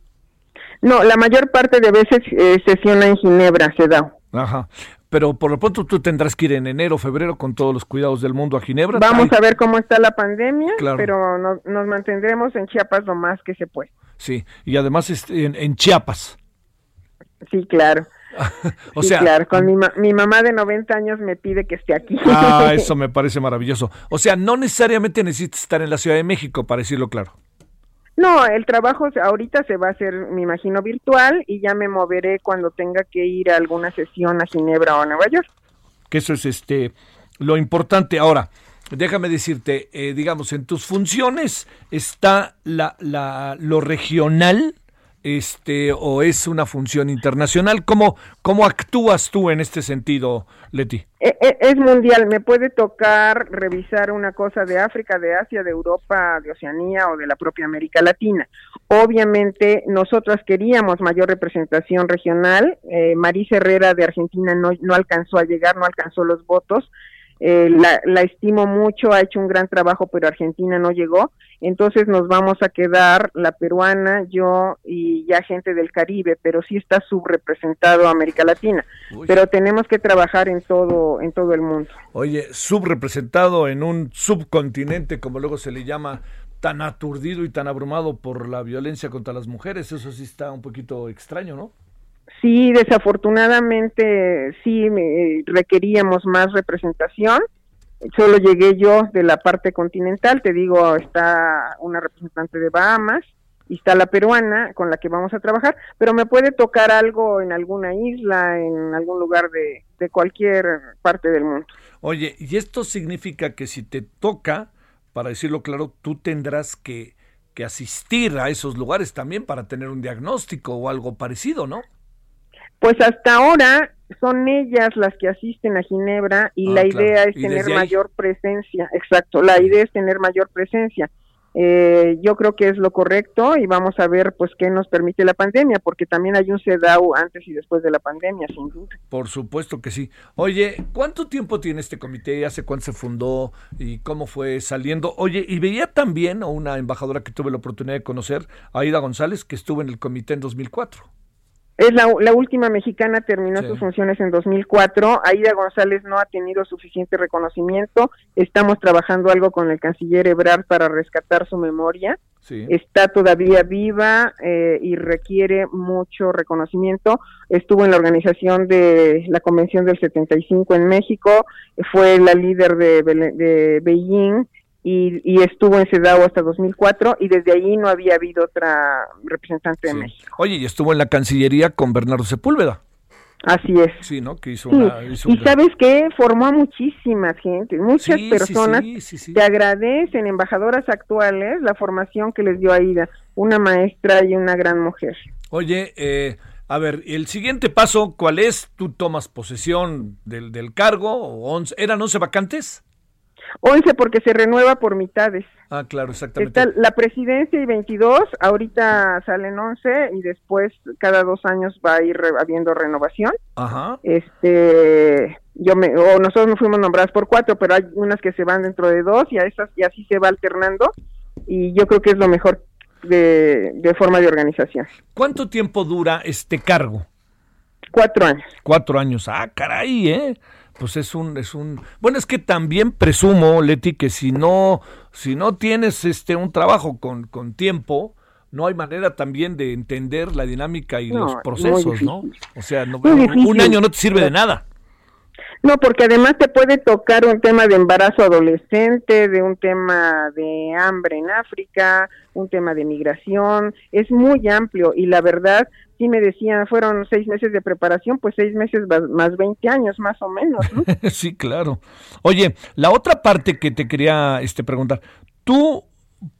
No, la mayor parte de veces eh, sesiona en Ginebra, se da. Ajá pero por lo pronto tú tendrás que ir en enero, febrero con todos los cuidados del mundo a Ginebra. Vamos a ver cómo está la pandemia, pero nos, mantendremos en Chiapas lo más que se puede. Sí, y además en, en Chiapas. Sí, claro. o sea, claro, con mi, mi, mamá de 90 años me pide que esté aquí. ah, eso me parece maravilloso. O sea, no necesariamente necesitas estar en la Ciudad de México, para decirlo claro. No, el trabajo ahorita se va a hacer, me imagino, virtual y ya me moveré cuando tenga que ir a alguna sesión a Ginebra o a Nueva York. Que eso es este lo importante. Ahora, déjame decirte, eh, digamos, en tus funciones está la, la, lo regional, este, o es una función internacional? ¿Cómo, cómo actúas tú en este sentido, Leti? E, e, es mundial, me puede tocar revisar una cosa de África, de Asia, de Europa, de Oceanía o de la propia América Latina. Obviamente, nosotras queríamos mayor representación regional. Eh, Marisa Herrera de Argentina no, no alcanzó a llegar, no alcanzó los votos. Eh, la, la, estimo mucho, ha hecho un gran trabajo, pero Argentina no llegó. Entonces nos vamos a quedar la peruana, yo y ya gente del Caribe, pero sí está subrepresentado América Latina. Pero tenemos que trabajar en todo, en todo el mundo. Oye, subrepresentado en un subcontinente, como luego se le llama, tan aturdido y tan abrumado por la violencia contra las mujeres, eso sí está un poquito extraño, ¿no? Sí, desafortunadamente sí requeríamos más representación. Solo llegué yo de la parte continental, te digo, está una representante de Bahamas y está la peruana con la que vamos a trabajar, pero me puede tocar algo en alguna isla, en algún lugar de, de cualquier parte del mundo. Oye, y esto significa que si te toca, para decirlo claro, tú tendrás que, que asistir a esos lugares también para tener un diagnóstico o algo parecido, ¿no? Pues hasta ahora son ellas las que asisten a Ginebra y ah, la idea es tener mayor presencia. Exacto, la idea es tener mayor presencia. Eh, yo creo que es lo correcto y vamos a ver pues qué nos permite la pandemia, porque también hay un CEDAW antes y después de la pandemia, sin duda. Por supuesto que sí. Oye, ¿cuánto tiempo tiene este comité? ¿Hace cuánto se fundó y cómo fue saliendo? Oye, y veía también a una embajadora que tuve la oportunidad de conocer, Aida González, que estuvo en el comité en 2004. Es la, la última mexicana, terminó sus funciones en 2004. Aida González no ha tenido suficiente reconocimiento. Estamos trabajando algo con el canciller Ebrard para rescatar su memoria. Está todavía viva eh, y requiere mucho reconocimiento. Estuvo en la organización de la Convención del 75 en México, fue la líder de, de Beijing y, estuvo en CEDAW hasta 2004 y desde ahí no había habido otra representante de México. Oye, y estuvo en la Cancillería con Bernardo Sepúlveda. Así es. Sí, ¿no? Que hizo una, y sabes qué? Formó a muchísima gente, muchas personas te agradecen, embajadoras actuales, la formación que les dio Aida, una maestra y una gran mujer. Oye, eh, a ver, el siguiente paso, ¿cuál es? ¿Tú tomas posesión del, del cargo? O once, ¿Eran 11 vacantes? 11 porque se renueva por mitades. Ah, claro, exactamente. Está la presidencia y 22, ahorita salen 11 y después cada dos años va a ir habiendo renovación. Ajá. Este, yo me, o nosotros nos fuimos nombradas por cuatro, pero hay unas que se van dentro de dos y a esas y así se va alternando y yo creo que es lo mejor de, de forma de organización. ¿Cuánto tiempo dura este cargo? Cuatro años. Cuatro años, ah, caray, ¿eh? Pues es un es un bueno es que también presumo Leti que si no si no tienes este un trabajo con, con tiempo no hay manera también de entender la dinámica y los procesos no o sea un año no te sirve de nada. No, porque además te puede tocar un tema de embarazo adolescente, de un tema de hambre en África, un tema de migración, es muy amplio y la verdad, sí me decían, fueron seis meses de preparación, pues seis meses más 20 años más o menos. ¿no? sí, claro. Oye, la otra parte que te quería este, preguntar, ¿tú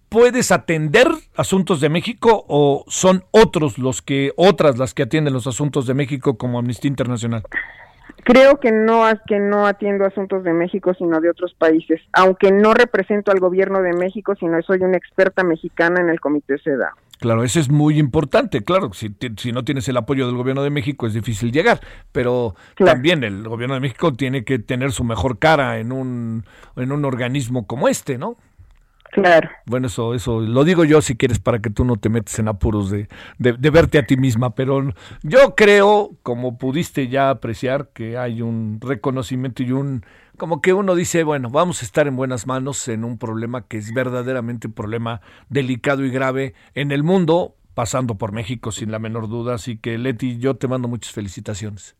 puedes atender asuntos de México o son otros los que, otras las que atienden los asuntos de México como Amnistía Internacional? Creo que no, que no atiendo asuntos de México, sino de otros países, aunque no represento al gobierno de México, sino soy una experta mexicana en el Comité SEDA. Claro, eso es muy importante, claro, si, si no tienes el apoyo del gobierno de México es difícil llegar, pero también el gobierno de México tiene que tener su mejor cara en un, en un organismo como este, ¿no? Claro. Bueno, eso, eso lo digo yo si quieres para que tú no te metes en apuros de, de, verte a ti misma, pero yo creo, como pudiste ya apreciar, que hay un reconocimiento y un, como que uno dice, bueno, vamos a estar en buenas manos en un problema que es verdaderamente un problema delicado y grave en el mundo, pasando por México sin la menor duda. Así que Leti, yo te mando muchas felicitaciones.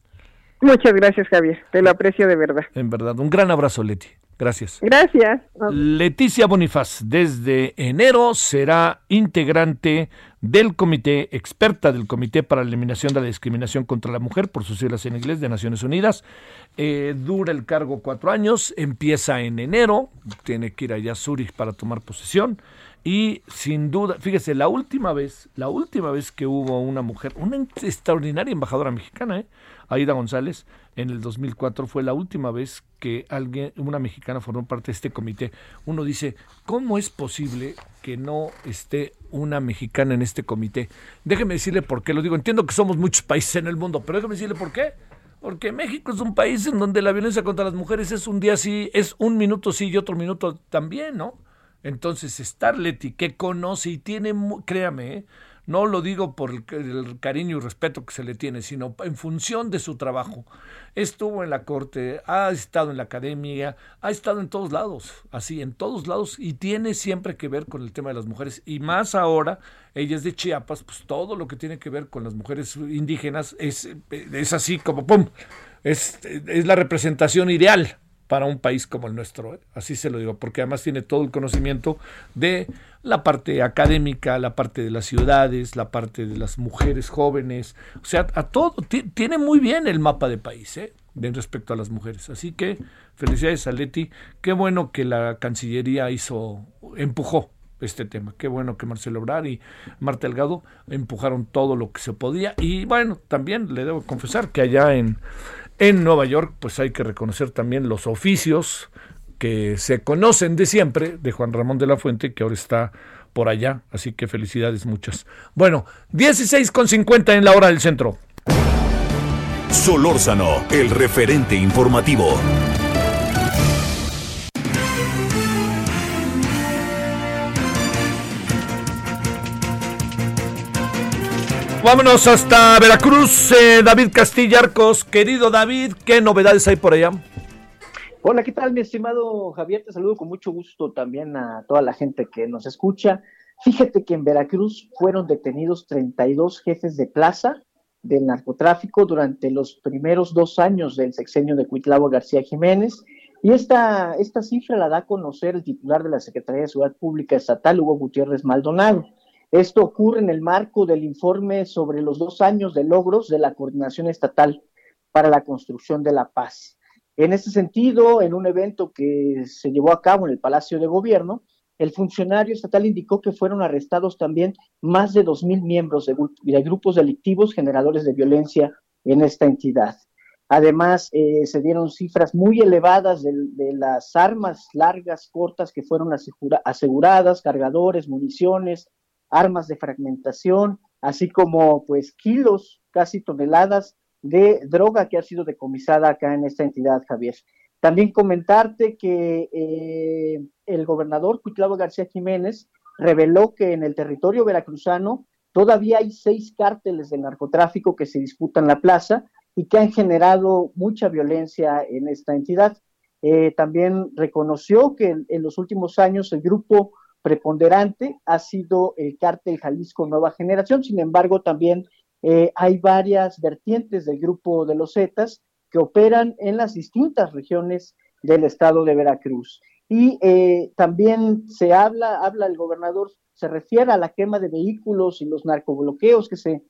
Muchas gracias, Javier. Te lo aprecio de verdad. En verdad. Un gran abrazo, Leti. Gracias. Gracias. Leticia Bonifaz, desde enero será integrante del comité, experta del Comité para la Eliminación de la Discriminación contra la Mujer, por sus siglas en inglés, de Naciones Unidas. Eh, dura el cargo cuatro años, empieza en enero, tiene que ir allá a Zurich para tomar posesión. Y sin duda, fíjese, la última vez, la última vez que hubo una mujer, una extraordinaria embajadora mexicana, ¿eh? Aida González, en el 2004 fue la última vez que alguien, una mexicana formó parte de este comité. Uno dice, ¿cómo es posible que no esté una mexicana en este comité? Déjeme decirle por qué lo digo. Entiendo que somos muchos países en el mundo, pero déjeme decirle por qué. Porque México es un país en donde la violencia contra las mujeres es un día sí, es un minuto sí y otro minuto también, ¿no? Entonces, Starleti, que conoce y tiene, créame, ¿eh? No lo digo por el, cariño y respeto que se le tiene, sino en función de su trabajo. Estuvo en la corte, ha estado en la academia, ha estado en todos lados, así, en todos lados, y tiene siempre que ver con el tema de las mujeres. Y más ahora, ella es de Chiapas, pues todo lo que tiene que ver con las mujeres indígenas es, es así como ¡pum! Es, es la representación ideal para un país como el nuestro. ¿eh? Así se lo digo, porque además tiene todo el conocimiento de la parte académica, la parte de las ciudades, la parte de las mujeres jóvenes, o sea, a todo, tiene muy bien el mapa de país, ¿eh? en respecto a las mujeres. Así que felicidades a Leti, qué bueno que la Cancillería hizo, empujó este tema. Qué bueno que Marcelo Obrar y Marta Delgado empujaron todo lo que se podía. Y bueno, también le debo confesar que allá en, en Nueva York, pues hay que reconocer también los oficios que se conocen de siempre de Juan Ramón de la Fuente, que ahora está por allá. Así que felicidades muchas. Bueno, 16 con 50 en la hora del centro. Solórzano, el referente informativo. Vámonos hasta Veracruz, eh, David Castilla Arcos. Querido David, ¿qué novedades hay por allá? Hola, ¿qué tal, mi estimado Javier? Te saludo con mucho gusto también a toda la gente que nos escucha. Fíjate que en Veracruz fueron detenidos 32 jefes de plaza del narcotráfico durante los primeros dos años del sexenio de Cuitlavo García Jiménez. Y esta, esta cifra la da a conocer el titular de la Secretaría de Seguridad Pública Estatal, Hugo Gutiérrez Maldonado. Esto ocurre en el marco del informe sobre los dos años de logros de la Coordinación Estatal para la Construcción de la Paz. En ese sentido, en un evento que se llevó a cabo en el Palacio de Gobierno, el funcionario estatal indicó que fueron arrestados también más de 2.000 miembros de, grupos delictivos generadores de violencia en esta entidad. Además, eh, se dieron cifras muy elevadas de, de, las armas largas, cortas que fueron aseguradas, cargadores, municiones, armas de fragmentación, así como pues kilos, casi toneladas de droga que ha sido decomisada acá en esta entidad, Javier. También comentarte que eh, el gobernador Cuitlavo García Jiménez reveló que en el territorio veracruzano todavía hay seis cárteles de narcotráfico que se disputan la plaza y que han generado mucha violencia en esta entidad. Eh, también reconoció que en los últimos años el grupo preponderante ha sido el cártel Jalisco Nueva Generación, sin embargo también eh, hay varias vertientes del grupo de los Zetas que operan en las distintas regiones del estado de Veracruz. Y eh, también se habla, habla el gobernador, se refiere a la quema de vehículos y los narcobloqueos que se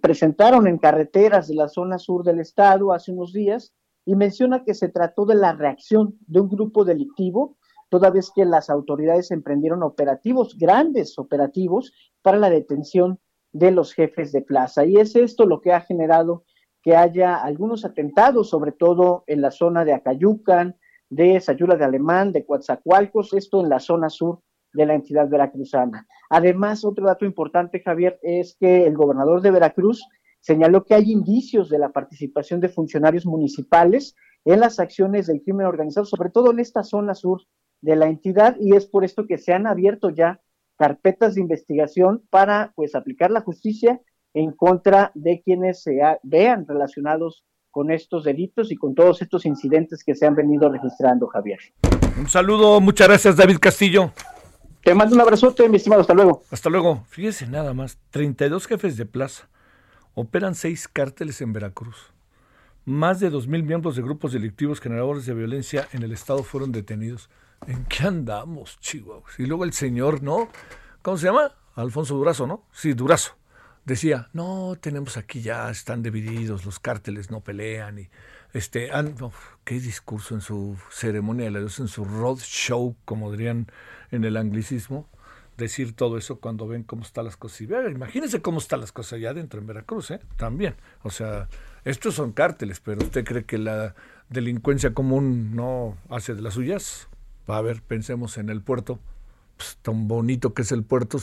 presentaron en carreteras de la zona sur del estado hace unos días y menciona que se trató de la reacción de un grupo delictivo toda vez que las autoridades emprendieron operativos, grandes operativos, para la detención de los jefes de plaza. Y es esto lo que ha generado que haya algunos atentados, sobre todo en la zona de Acayucan, de Sayula de Alemán, de Coatzacoalcos, esto en la zona sur de la entidad veracruzana. Además, otro dato importante, Javier, es que el gobernador de Veracruz señaló que hay indicios de la participación de funcionarios municipales en las acciones del crimen organizado, sobre todo en esta zona sur de la entidad y es por esto que se han abierto ya carpetas de investigación para pues aplicar la justicia en contra de quienes se vean relacionados con estos delitos y con todos estos incidentes que se han venido registrando, Javier. Un saludo, muchas gracias David Castillo. Te mando un abrazote, mi estimado, hasta luego. Hasta luego. Fíjese nada más, 32 jefes de plaza, operan seis cárteles en Veracruz. Más de 2.000 miembros de grupos delictivos generadores de violencia en el Estado fueron detenidos. ¿En qué andamos, Chihuahua? Y luego el señor, ¿no? ¿Cómo se llama? Alfonso Durazo, ¿no? Sí, Durazo. Decía, no, tenemos aquí ya, están divididos, los cárteles no pelean y este, qué discurso en su ceremonia de en su road show, como dirían en el anglicismo, decir todo eso cuando ven cómo están las cosas. Y imagínense cómo están las cosas allá adentro en Veracruz, ¿eh? También. O sea, estos son cárteles, pero ¿usted cree que la delincuencia común no hace de las suyas? A ver, pensemos en el puerto pues, tan bonito que es el puerto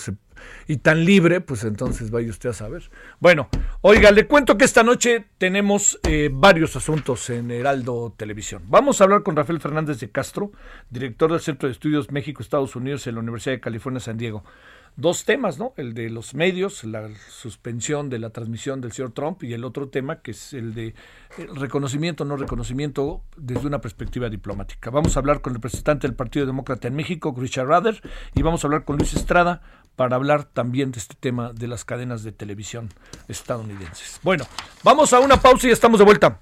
y tan libre, pues entonces vaya usted a saber. Bueno, oiga, le cuento que esta noche tenemos eh, varios asuntos en Heraldo Televisión. Vamos a hablar con Rafael Fernández de Castro, director del Centro de Estudios México-Estados Unidos en la Universidad de California, San Diego dos temas, ¿no? El de los medios, la suspensión de la transmisión del señor Trump y el otro tema que es el de reconocimiento o no reconocimiento desde una perspectiva diplomática. Vamos a hablar con el representante del Partido Demócrata en México, Richard Rader, y vamos a hablar con Luis Estrada para hablar también de este tema de las cadenas de televisión estadounidenses. Bueno, vamos a una pausa y estamos de vuelta.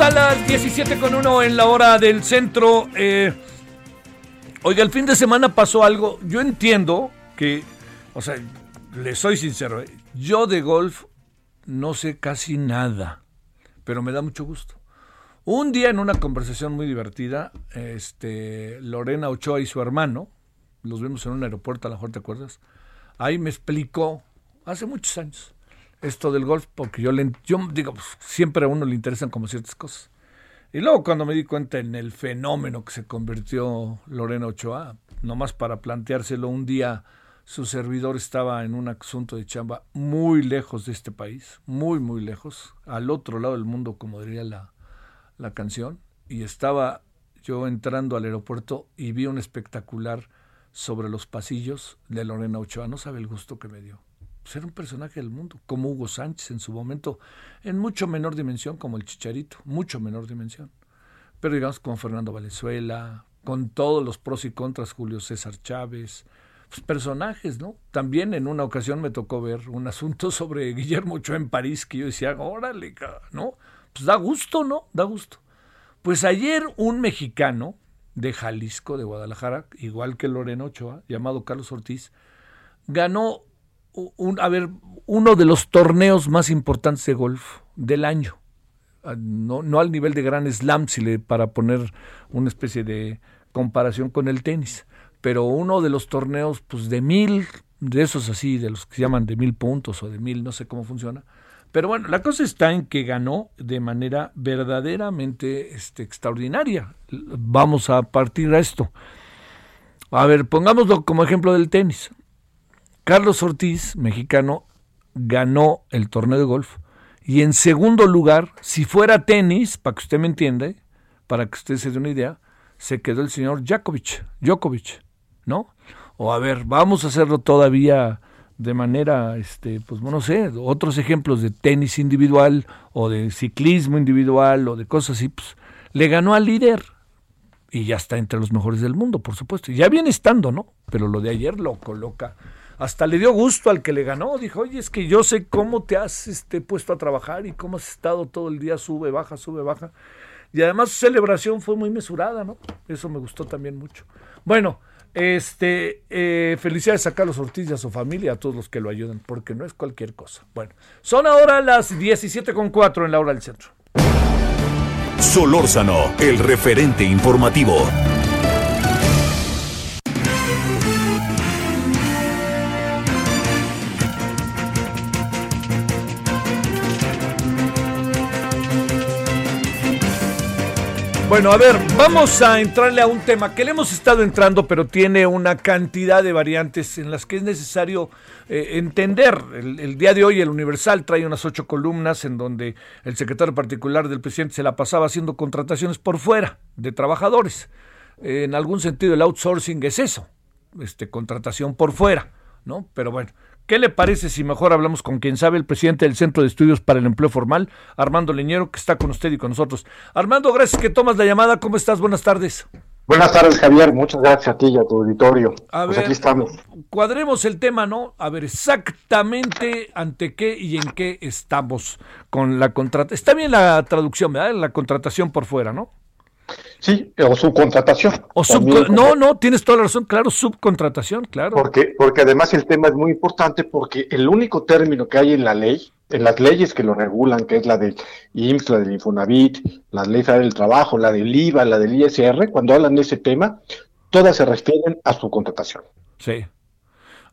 A las 17 con 1 en la hora del centro. Eh, oiga, el fin de semana pasó algo. Yo entiendo que, o sea, le soy sincero, eh, yo de golf no sé casi nada, pero me da mucho gusto. Un día en una conversación muy divertida, este, Lorena Ochoa y su hermano, los vimos en un aeropuerto, a lo mejor te acuerdas, ahí me explicó, hace muchos años, esto del golf porque yo, le, yo digo, pues, siempre a uno le interesan como ciertas cosas. Y luego cuando me di cuenta en el fenómeno que se convirtió Lorena Ochoa, nomás para planteárselo un día, su servidor estaba en un asunto de chamba muy lejos de este país, muy, muy lejos, al otro lado del mundo, como diría la, la canción, y estaba yo entrando al aeropuerto y vi un espectacular sobre los pasillos de Lorena Ochoa. No sabe el gusto que me dio ser un personaje del mundo, como Hugo Sánchez en su momento, en mucho menor dimensión como el Chicharito, mucho menor dimensión. Pero digamos con Fernando Valenzuela, con todos los pros y contras, Julio César Chávez, pues, personajes, ¿no? También en una ocasión me tocó ver un asunto sobre Guillermo Ochoa en París que yo decía, órale, ¿no? Pues da gusto, ¿no? Da gusto. Pues ayer un mexicano de Jalisco, de Guadalajara, igual que Lorena Ochoa, llamado Carlos Ortiz, ganó un, a ver, uno de los torneos más importantes de golf del año. Ah, no, no al nivel de Gran Slam, si le, para poner una especie de comparación con el tenis, pero uno de los torneos pues de mil, de esos así, de los que se llaman de mil puntos o de mil, no sé cómo funciona. Pero bueno, la cosa está en que ganó de manera verdaderamente este, extraordinaria. Vamos a partir a esto. A ver, pongámoslo como ejemplo del tenis. Carlos Ortiz, mexicano, ganó el torneo de golf. Y en segundo lugar, si fuera tenis, para que usted me entienda, para que usted se dé una idea, se quedó el señor Djokovic, Djokovic, ¿no? O a ver, vamos a hacerlo todavía de manera, este, pues no sé, otros ejemplos de tenis individual o de ciclismo individual o de cosas así, pues le ganó al líder y ya está entre los mejores del mundo, por supuesto. Ya viene estando, ¿no? Pero lo de ayer lo coloca. Hasta le dio gusto al que le ganó. Dijo, oye, es que yo sé cómo te has este, puesto a trabajar y cómo has estado todo el día, sube, baja, sube, baja. Y además su celebración fue muy mesurada, ¿no? Eso me gustó también mucho. Bueno, este, eh, felicidades a Carlos Ortiz y a su familia, a todos los que lo ayudan, porque no es cualquier cosa. Bueno, son ahora las 17.4 en la hora del centro. Solórzano, el referente informativo. Bueno, a ver, vamos a entrarle a un tema que le hemos estado entrando, pero tiene una cantidad de variantes en las que es necesario eh, entender. El, día de hoy el Universal trae unas ocho columnas en donde el secretario particular del presidente se la pasaba haciendo contrataciones por fuera de trabajadores. en algún sentido el outsourcing es eso, este, contratación por fuera, ¿no? Pero bueno, ¿Qué le parece si mejor hablamos con quien sabe, el presidente del Centro de Estudios para el Empleo Formal, Armando Leñero, que está con usted y con nosotros? Armando, gracias que tomas la llamada. ¿Cómo estás? Buenas tardes. Buenas tardes, Javier. Muchas gracias a ti y a tu auditorio. A pues aquí estamos. Cuadremos el tema, ¿no? A ver, exactamente ante qué y en qué estamos con la contratación. Está bien la traducción, ¿verdad? La contratación por fuera, ¿no? Sí, o subcontratación. O no, no, tienes toda la razón, claro, subcontratación, claro. Porque, porque además el tema es muy importante porque el único término que hay en la ley, en las leyes que lo regulan, que es la del IMSS, la del Infonavit, la ley federal del trabajo, la del IVA, la del ISR, cuando hablan de ese tema, todas se refieren a subcontratación. Sí.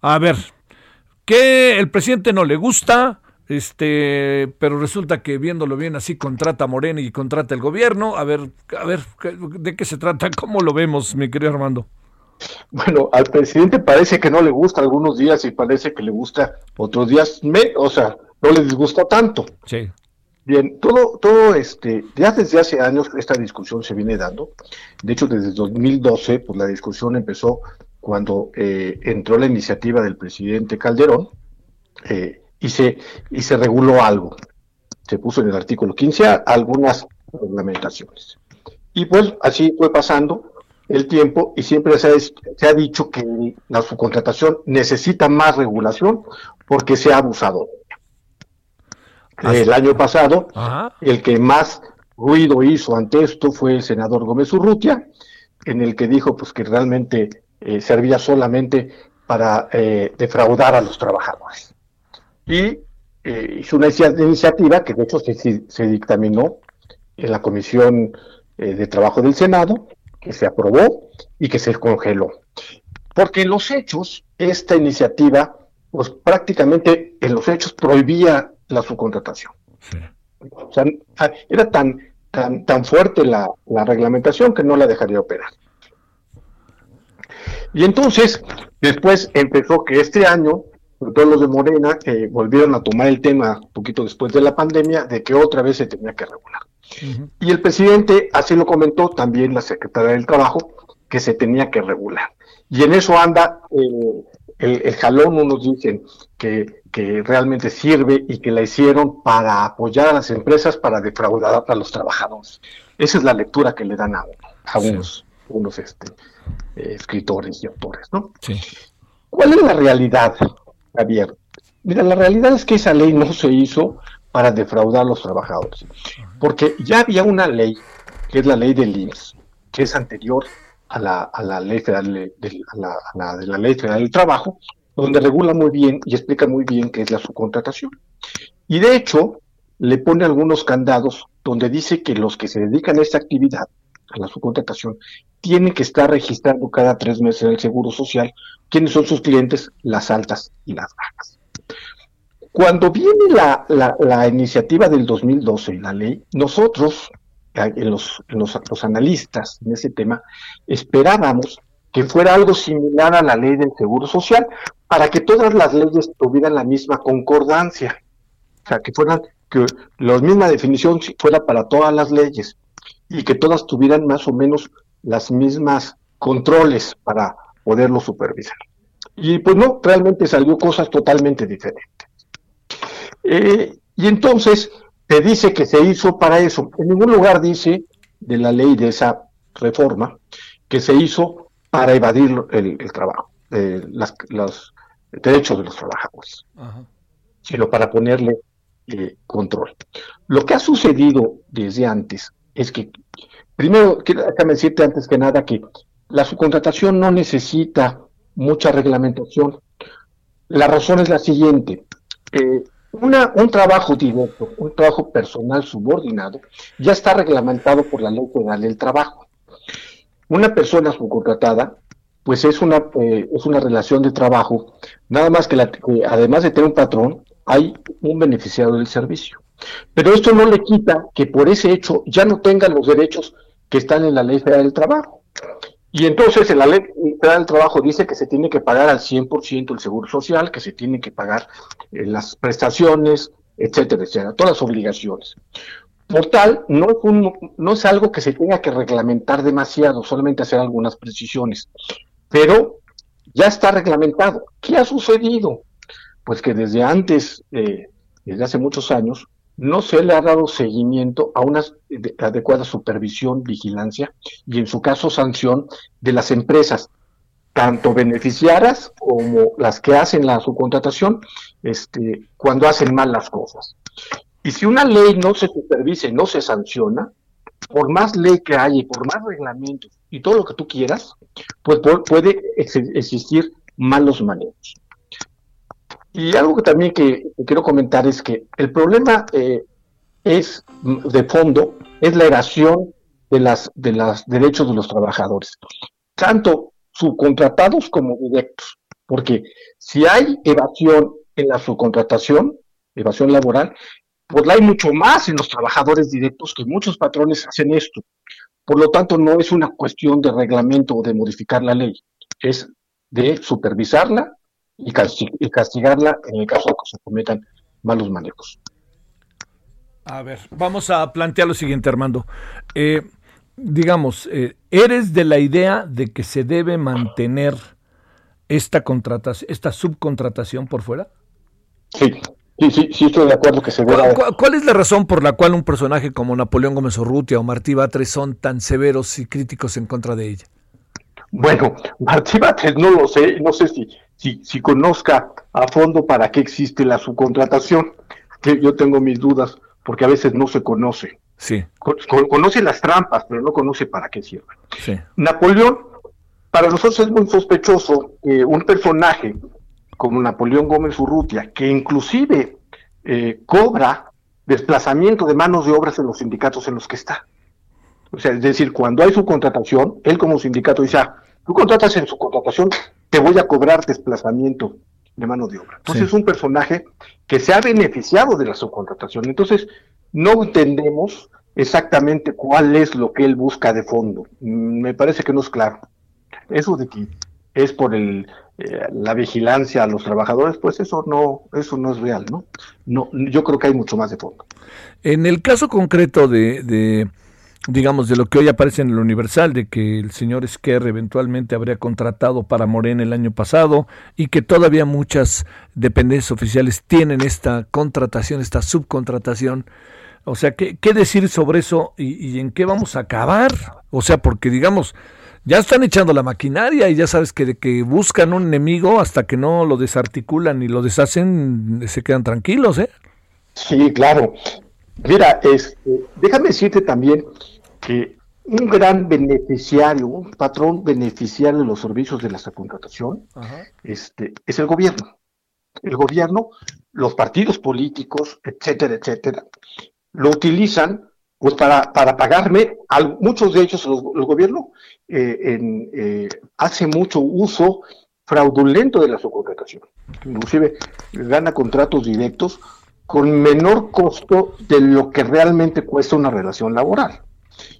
A ver, ¿qué el presidente no le gusta? Este, pero resulta que viéndolo bien así contrata a Morena y contrata el gobierno. A ver, a ver, ¿de qué se trata? ¿Cómo lo vemos, mi querido Armando? Bueno, al presidente parece que no le gusta algunos días y parece que le gusta otros días, me, o sea, no le disgusta tanto. Sí. Bien, todo, todo este, ya desde hace años esta discusión se viene dando. De hecho, desde 2012, pues la discusión empezó cuando eh, entró la iniciativa del presidente Calderón, eh, y se, y se reguló algo. Se puso en el artículo 15 algunas reglamentaciones. Y pues así fue pasando el tiempo y siempre se ha, se ha dicho que la subcontratación necesita más regulación porque se ha abusado. El año pasado, el que más ruido hizo ante esto fue el senador Gómez Urrutia, en el que dijo pues que realmente eh, servía solamente para eh, defraudar a los trabajadores y eh, hizo una iniciativa que de hecho se, dictaminó en la Comisión eh, de Trabajo del Senado, que se aprobó y que se congeló. Porque en los hechos, esta iniciativa, pues prácticamente en los hechos prohibía la subcontratación. O sea, era tan, tan, tan fuerte la, la reglamentación que no la dejaría operar. Y entonces, después empezó que este año sobre todo los de Morena, que volvieron a tomar el tema un poquito después de la pandemia, de que otra vez se tenía que regular. Y el presidente así lo comentó también la secretaria del Trabajo, que se tenía que regular. Y en eso anda eh, el, jalón, unos dicen que, que realmente sirve y que la hicieron para apoyar a las empresas para defraudar a los trabajadores. Esa es la lectura que le dan a, a unos, unos este, eh, escritores y autores, ¿no? Sí. ¿Cuál es la realidad? Javier. Mira, la realidad es que esa ley no se hizo para defraudar a los trabajadores, porque ya había una ley, que es la ley del IMSS, que es anterior a la, a la ley federal de, la, de la ley federal del trabajo, donde regula muy bien y explica muy bien qué es la subcontratación. Y de hecho, le pone algunos candados donde dice que los que se dedican a esta actividad, a la subcontratación, tienen que estar registrando cada tres meses el Seguro Social quiénes son sus clientes, las altas y las bajas. Cuando viene la, la, iniciativa del 2012, la ley, nosotros, eh, los, los, los analistas en ese tema, esperábamos que fuera algo similar a la ley del Seguro Social, para que todas las leyes tuvieran la misma concordancia, o sea, que fueran, que la misma definición fuera para todas las leyes y que todas tuvieran más o menos las mismas controles para poderlo supervisar. Y pues no, realmente salió cosas totalmente diferentes. Eh, y entonces te dice que se hizo para eso. En ningún lugar dice de la ley de esa reforma que se hizo para evadir el, trabajo, eh, los derechos de los trabajadores, sino para ponerle eh, control. Lo que ha sucedido desde antes es que, primero, déjame decirte antes que nada que la subcontratación no necesita mucha reglamentación. La razón es la siguiente. Eh, una, un trabajo directo, un trabajo personal subordinado, ya está reglamentado por la ley federal del trabajo. Una persona subcontratada, pues es una, eh, es una relación de trabajo, nada más que, la, además de tener un patrón, hay un beneficiado del servicio. Pero esto no le quita que por ese hecho ya no tenga los derechos que están en la ley federal del trabajo. Y entonces en la ley federal del trabajo dice que se tiene que pagar al 100% el seguro social, que se tiene que pagar eh, las prestaciones, etcétera, etcétera, todas las obligaciones. Por tal, no es, no es algo que se tenga que reglamentar demasiado, solamente hacer algunas precisiones. Pero ya está reglamentado. ¿Qué ha sucedido? Pues que desde antes, eh, desde hace muchos años, no se le ha dado seguimiento a una adecuada supervisión, vigilancia y en su caso sanción de las empresas, tanto beneficiadas como las que hacen la subcontratación, este, cuando hacen mal las cosas. Y si una ley no se supervise, no se sanciona, por más ley que haya y por más reglamentos y todo lo que tú quieras, pues puede existir malos manejos. Y algo que también que, quiero comentar es que el problema eh, es de fondo, es la evasión de las de los derechos de los trabajadores, tanto subcontratados como directos, porque si hay evasión en la subcontratación, evasión laboral, pues la hay mucho más en los trabajadores directos que muchos patrones hacen esto. Por lo tanto, no es una cuestión de reglamento o de modificar la ley, es de supervisarla y, castigarla en el caso de que se cometan malos manejos. A ver, vamos a plantear lo siguiente, Armando. Eh, digamos, eh, ¿eres de la idea de que se debe mantener esta contratación, esta subcontratación por fuera? Sí, sí, sí, sí estoy de acuerdo que se debe. ¿Cuál, ¿Cuál, es la razón por la cual un personaje como Napoleón Gómez Urrutia o Martí Batres son tan severos y críticos en contra de ella? Bueno, Martí Batres no lo sé, no sé si si, si conozca a fondo para qué existe la subcontratación, que yo tengo mis dudas, porque a veces no se conoce. Sí. conoce las trampas, pero no conoce para qué sirven. Napoleón, para nosotros es muy sospechoso que un personaje como Napoleón Gómez Urrutia, que inclusive eh, cobra desplazamiento de manos de obras en los sindicatos en los que está. O sea, es decir, cuando hay subcontratación, él como sindicato dice, ah, tú contratas en su contratación te voy a cobrar desplazamiento de mano de obra. Entonces es un personaje que se ha beneficiado de la subcontratación. Entonces no entendemos exactamente cuál es lo que él busca de fondo. Mm, me parece que no es claro. Eso de que es por el, eh, la vigilancia a los trabajadores, pues eso no, eso no es real, ¿no? No, yo creo que hay mucho más de fondo. En el caso concreto de digamos, de lo que hoy aparece en el Universal, de que el señor Esquerre eventualmente habría contratado para Morena el año pasado y que todavía muchas dependencias oficiales tienen esta contratación, esta subcontratación. O sea, ¿qué, qué decir sobre eso y, en qué vamos a acabar? O sea, porque digamos, ya están echando la maquinaria y ya sabes que de que buscan un enemigo hasta que no lo desarticulan y lo deshacen, se quedan tranquilos, ¿eh? Sí, claro. Mira, este, déjame decirte también que un gran beneficiario, un patrón beneficiario de los servicios de la subcontratación, este, es el gobierno. El gobierno, los partidos políticos, etcétera, etcétera, lo utilizan pues para, para pagarme, muchos de ellos el, gobierno eh, en, eh, hace mucho uso fraudulento de la subcontratación. Inclusive gana contratos directos con menor costo de lo que realmente cuesta una relación laboral.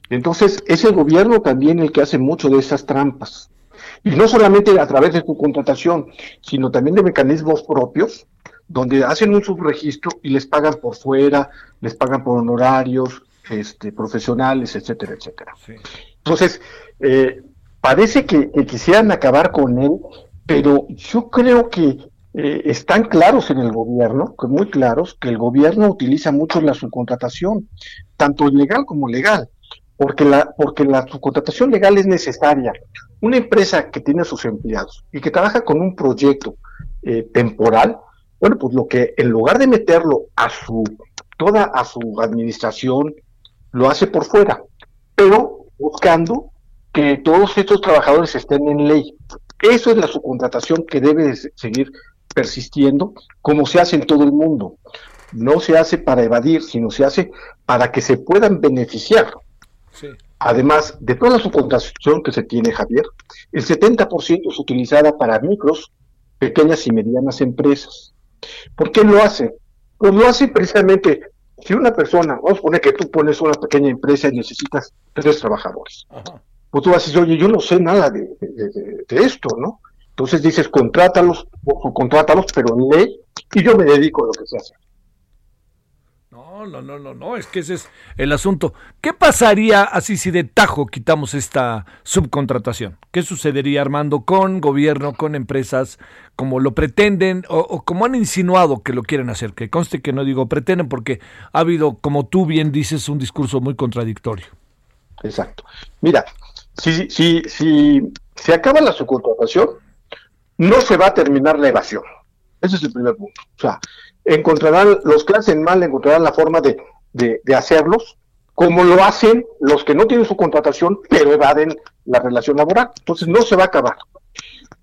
Entonces, es el gobierno también el que hace mucho de esas trampas. Y no solamente a través de su contratación, sino también de mecanismos propios, donde hacen un subregistro y les pagan por fuera, les pagan por honorarios este, profesionales, etcétera, etcétera. Entonces, eh, parece que, quisieran acabar con él, pero yo creo que eh, están claros en el gobierno, muy claros, que el gobierno utiliza mucho la subcontratación, tanto legal como legal porque la, porque la subcontratación legal es necesaria. Una empresa que tiene a sus empleados y que trabaja con un proyecto eh, temporal, bueno, pues lo que en lugar de meterlo a su, toda a su administración, lo hace por fuera, pero buscando que todos estos trabajadores estén en ley. Eso es la subcontratación que debe seguir persistiendo, como se hace en todo el mundo. No se hace para evadir, sino se hace para que se puedan beneficiar. Además de toda la subcontratación que se tiene, Javier, el 70% es utilizada para micros, pequeñas y medianas empresas. ¿Por qué lo hace? Pues lo hace precisamente si una persona, vamos a suponer que tú pones una pequeña empresa y necesitas tres trabajadores, pues tú vas a decir, oye, yo no sé nada de, esto, ¿no? Entonces dices, contrátalos, o contrátalos, pero en ley, y yo me dedico a lo que se hace. No, no, no, no, no, es que ese es el asunto. ¿Qué pasaría así si de tajo quitamos esta subcontratación? ¿Qué sucedería, Armando, con gobierno, con empresas, como lo pretenden o, como han insinuado que lo quieren hacer? Que conste que no digo pretenden porque ha habido, como tú bien dices, un discurso muy contradictorio. Exacto. Mira, si, si, si se acaba la subcontratación, no se va a terminar la evasión. Ese es el primer punto. O sea, encontrarán, los que hacen mal encontrarán la forma de, de, hacerlos, como lo hacen los que no tienen su contratación, pero evaden la relación laboral. Entonces no se va a acabar.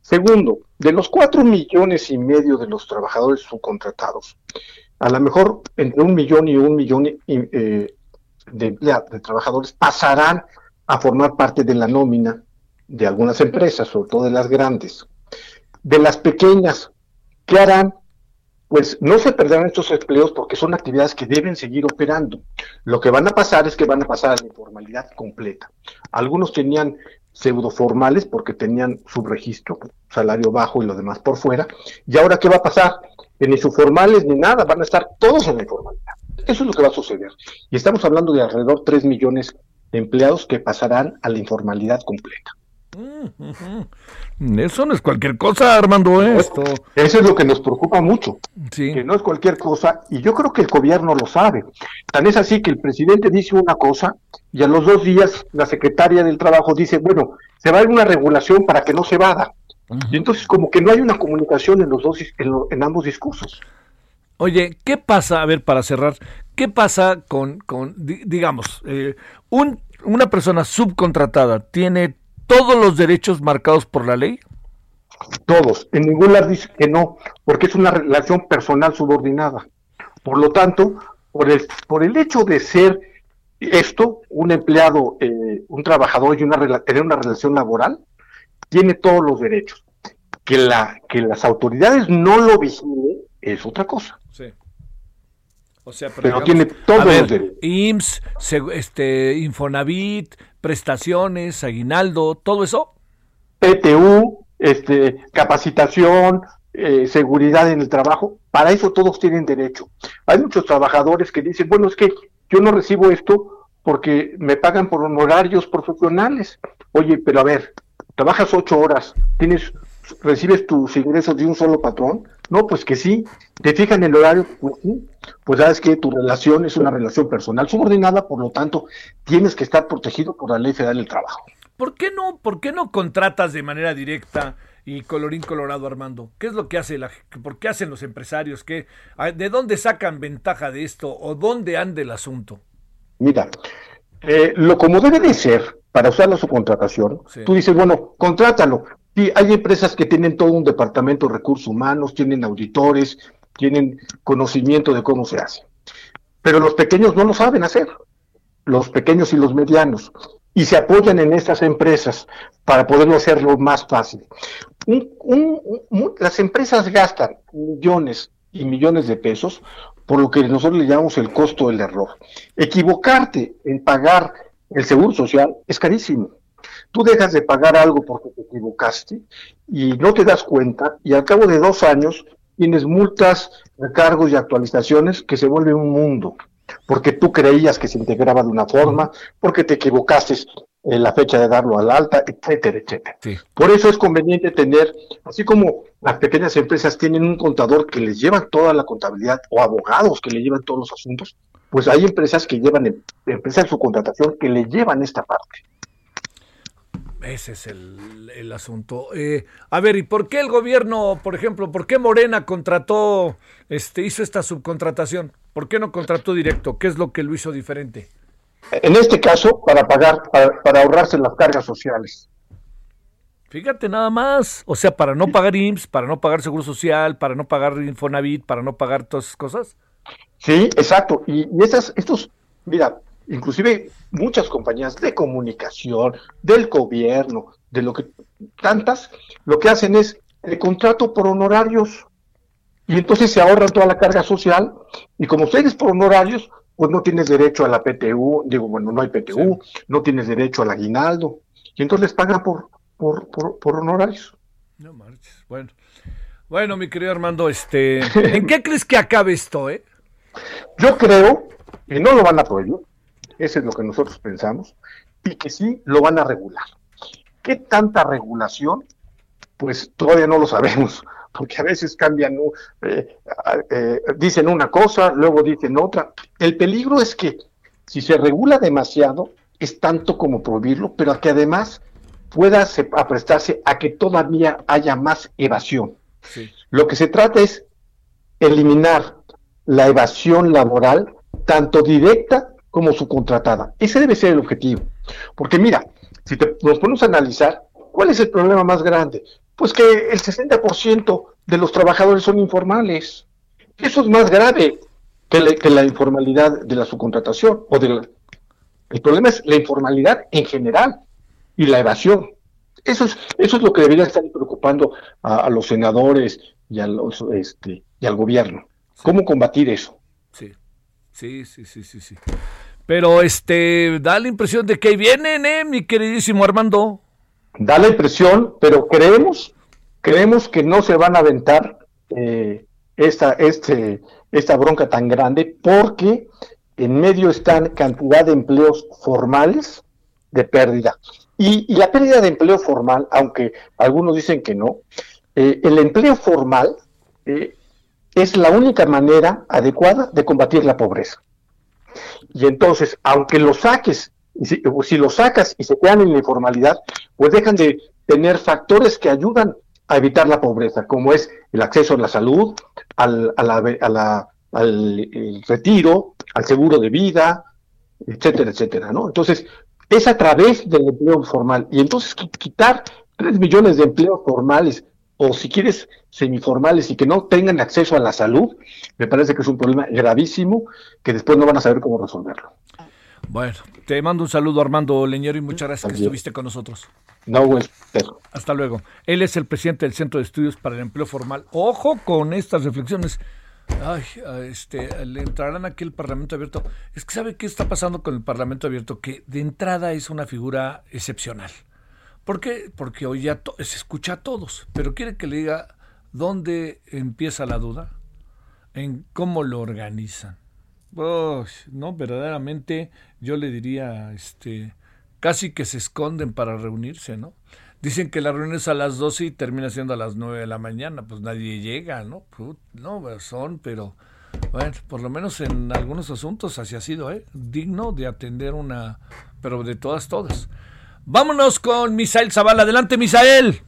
Segundo, de los cuatro millones y medio de los trabajadores subcontratados, a lo mejor entre un millón y un millón eh, de, de trabajadores pasarán a formar parte de la nómina de algunas empresas, sobre todo de las grandes. De las pequeñas, ¿qué harán? Pues no se perderán estos empleos porque son actividades que deben seguir operando. Lo que van a pasar es que van a pasar a la informalidad completa. Algunos tenían pseudo formales porque tenían subregistro, salario bajo y lo demás por fuera. ¿Y ahora qué va a pasar? Que ni subformales ni nada, van a estar todos en la informalidad. Eso es lo que va a suceder. Y estamos hablando de alrededor de 3 millones de empleados que pasarán a la informalidad completa. Eso no es cualquier cosa, Armando, ¿eh? esto. Eso es lo que nos preocupa mucho. Que no es cualquier cosa, y yo creo que el gobierno lo sabe. Tan es así que el presidente dice una cosa, y a los dos días la secretaria del Trabajo dice, bueno, se va a dar una regulación para que no se vada. Y entonces como que no hay una comunicación en los dos en, ambos discursos. Oye, ¿qué pasa? A ver, para cerrar, ¿qué pasa con, con digamos, eh, un, una persona subcontratada tiene todos los derechos marcados por la ley? Todos. En ningún lado dice que no, porque es una relación personal subordinada. Por lo tanto, por el, por el hecho de ser esto, un empleado, eh, un trabajador y una, tener una relación laboral, tiene todos los derechos. Que, la, que las autoridades no lo vigilen es otra cosa. Sí. O sea, pero, tiene todos los derechos. IMSS, este, Infonavit, prestaciones, aguinaldo, todo eso? PTU, este, capacitación, eh, seguridad en el trabajo, para eso todos tienen derecho. Hay muchos trabajadores que dicen, bueno, es que yo no recibo esto porque me pagan por honorarios profesionales. Oye, pero a ver, trabajas ocho horas, tienes, recibes tus ingresos de un solo patrón. No, pues que sí. ¿Te fijan el horario? Pues sí pues sabes que tu relación es una relación personal subordinada, por lo tanto, tienes que estar protegido por la ley federal del trabajo. ¿Por qué no, por qué no contratas de manera directa y colorín colorado, Armando? ¿Qué es lo que hace la, por qué hacen los empresarios? ¿Qué, ¿De dónde sacan ventaja de esto o dónde anda el asunto? Mira, eh, lo como debe de ser para usar la subcontratación, tú dices, bueno, contrátalo. Sí, hay empresas que tienen todo un departamento de recursos humanos, tienen auditores, tienen conocimiento de cómo se hace. Pero los pequeños no lo saben hacer, los pequeños y los medianos, y se apoyan en estas empresas para poderlo hacerlo más fácil. las empresas gastan millones y millones de pesos por lo que nosotros le llamamos el costo del error. Equivocarte en pagar el seguro social es carísimo. Tú dejas de pagar algo porque te equivocaste y no te das cuenta y al cabo de dos años tienes multas, recargos y actualizaciones que se vuelven un mundo, porque tú creías que se integraba de una forma, porque te equivocaste en la fecha de darlo al alta, etcétera, etcétera. Por eso es conveniente tener, así como las pequeñas empresas tienen un contador que les lleva toda la contabilidad o abogados que le llevan todos los asuntos, pues hay empresas que llevan, em, empresas de su contratación que le llevan esta parte. Ese es el, asunto. Eh, a ver, ¿y por qué el gobierno, por ejemplo, por qué Morena contrató, este, hizo esta subcontratación? ¿Por qué no contrató directo? ¿Qué es lo que lo hizo diferente? En este caso, para pagar, para, ahorrarse las cargas sociales. Fíjate nada más, o sea, para no pagar IMSS, para no pagar Seguro Social, para no pagar Infonavit, para no pagar todas esas cosas. Sí, exacto. Y, y esas, estos, mira, inclusive muchas compañías de comunicación, del gobierno, de lo que tantas, lo que hacen es el contrato por honorarios. Y entonces se ahorran toda la carga social y como ustedes por honorarios, pues no tienes derecho a la PTU, digo, bueno, no hay PTU, no tienes derecho al aguinaldo. Y entonces les pagan por, por, por, honorarios. No marches. Bueno. Bueno, mi querido Armando, este, ¿en qué crees que acabe esto, eh? Yo creo que no lo van a prohibir, eso es lo que nosotros pensamos, y que sí lo van a regular. ¿Qué tanta regulación? Pues todavía no lo sabemos, porque a veces cambian, eh, eh, dicen una cosa, luego dicen otra. El peligro es que si se regula demasiado, es tanto como prohibirlo, pero que además pueda prestarse a que todavía haya más evasión. Lo que se trata es eliminar la evasión laboral, tanto directa como subcontratada. Ese debe ser el objetivo. Porque mira, si nos ponemos a analizar, ¿cuál es el problema más grande? Pues que el 60% de los trabajadores son informales. Eso es más grave que, la informalidad de la subcontratación. O de el problema es la informalidad en general y la evasión. Eso es, eso es lo que debería estar preocupando a, los senadores y, a los, este, y al gobierno. ¿Cómo combatir eso? Sí, sí, sí, sí, sí. Pero este, da la impresión de que vienen, ¿eh, mi queridísimo Armando? Da la impresión, pero creemos, creemos que no se van a aventar eh, esta, este, esta bronca tan grande porque en medio están cantidad de empleos formales de pérdida. Y, la pérdida de empleo formal, aunque algunos dicen que no, eh, el empleo formal eh, es la única manera adecuada de combatir la pobreza. Y entonces, aunque lo saques, si, si lo sacas y se quedan en la informalidad, pues dejan de tener factores que ayudan a evitar la pobreza, como es el acceso a la salud, al, a la, al retiro, al seguro de vida, etcétera, etcétera, ¿no? Entonces, es a través del empleo formal. Y entonces quitar tres millones de empleos formales o si quieres semiformales y que no tengan acceso a la salud, me parece que es un problema gravísimo que después no van a saber cómo resolverlo. Bueno, te mando un saludo Armando Leñero y muchas gracias que estuviste con nosotros. No, güey. Hasta luego. Él es el presidente del Centro de Estudios para el Empleo Formal. Ojo con estas reflexiones. Ay, este, le entrarán aquí el Parlamento Abierto. Es que sabe qué está pasando con el Parlamento Abierto, que de entrada es una figura excepcional. ¿Por qué? Porque hoy ya se escucha a todos, pero quiere que le diga dónde empieza la duda, en cómo lo organizan. no, verdaderamente yo le diría, este, casi que se esconden para reunirse, ¿no? Dicen que la reunión es a las 12 y termina siendo a las 9 de la mañana, pues nadie llega, ¿no? no, son, pero bueno, por lo menos en algunos asuntos así ha sido, ¿eh? Digno de atender una, pero de todas, todas. Vámonos con Misael Zavala. Adelante, Misael.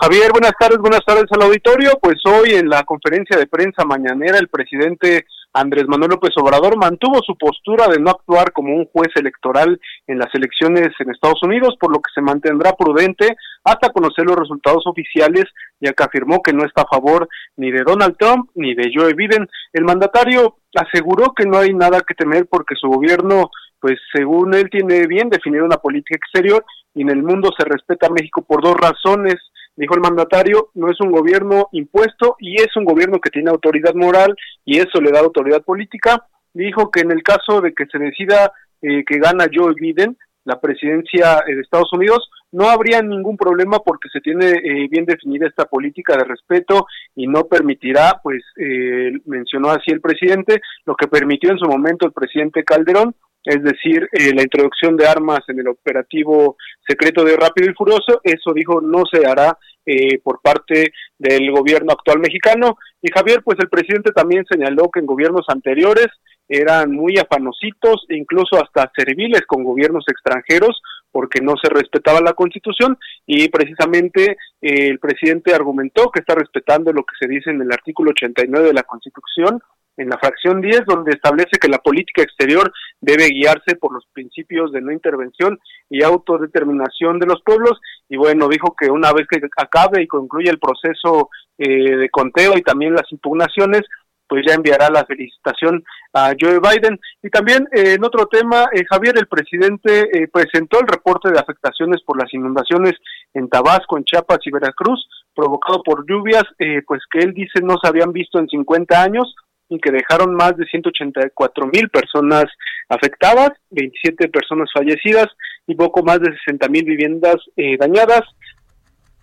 Javier, buenas tardes, buenas tardes al auditorio. Pues hoy en la conferencia de prensa mañanera el presidente Andrés Manuel López Obrador mantuvo su postura de no actuar como un juez electoral en las elecciones en Estados Unidos, por lo que se mantendrá prudente hasta conocer los resultados oficiales, ya que afirmó que no está a favor ni de Donald Trump ni de Joe Biden. El mandatario aseguró que no hay nada que temer porque su gobierno pues según él tiene bien definida una política exterior y en el mundo se respeta a México por dos razones, dijo el mandatario, no es un gobierno impuesto y es un gobierno que tiene autoridad moral y eso le da autoridad política. Dijo que en el caso de que se decida eh, que gana Joe Biden la presidencia de Estados Unidos, no habría ningún problema porque se tiene eh, bien definida esta política de respeto y no permitirá, pues eh, mencionó así el presidente, lo que permitió en su momento el presidente Calderón, es decir, eh, la introducción de armas en el operativo secreto de Rápido y Furioso, eso dijo no se hará eh, por parte del gobierno actual mexicano. Y Javier, pues el presidente también señaló que en gobiernos anteriores eran muy afanositos incluso hasta serviles con gobiernos extranjeros porque no se respetaba la constitución y precisamente eh, el presidente argumentó que está respetando lo que se dice en el artículo 89 de la constitución en la fracción 10 donde establece que la política exterior debe guiarse por los principios de no intervención y autodeterminación de los pueblos y bueno dijo que una vez que acabe y concluya el proceso eh, de conteo y también las impugnaciones pues ya enviará la felicitación a Joe Biden. Y también eh, en otro tema, eh, Javier, el presidente eh, presentó el reporte de afectaciones por las inundaciones en Tabasco, en Chiapas y Veracruz, provocado por lluvias, pues que él dice no se habían visto en 50 años que dejaron más de 184 mil personas afectadas, 27 personas fallecidas y poco más de 60 mil viviendas dañadas.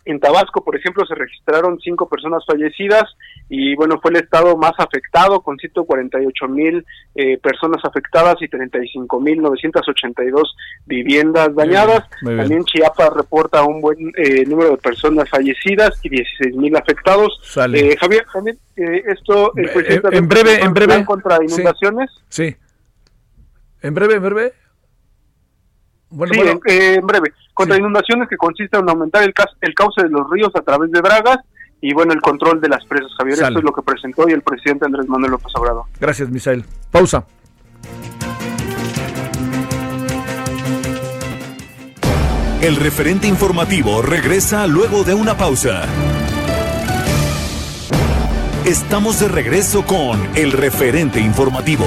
En Tabasco, por ejemplo, se registraron cinco personas fallecidas y bueno, fue el estado más afectado con 148 mil eh, personas afectadas y 35 mil 982 viviendas dañadas. También Chiapas reporta un buen eh, número de personas fallecidas y 16 mil afectados. Eh, Javier, también esto el presidente en breve, en breve contra inundaciones. sí. En breve, en breve. Bueno, sí, eh, En, breve. Contra inundaciones que consiste en aumentar el, el cauce de los ríos a través de bragas y bueno, el control de las presas, Javier. Eso es lo que presentó hoy el presidente Andrés Manuel López Obrador. Gracias, Misael. Pausa. El referente informativo regresa luego de una pausa. Estamos de regreso con el referente informativo.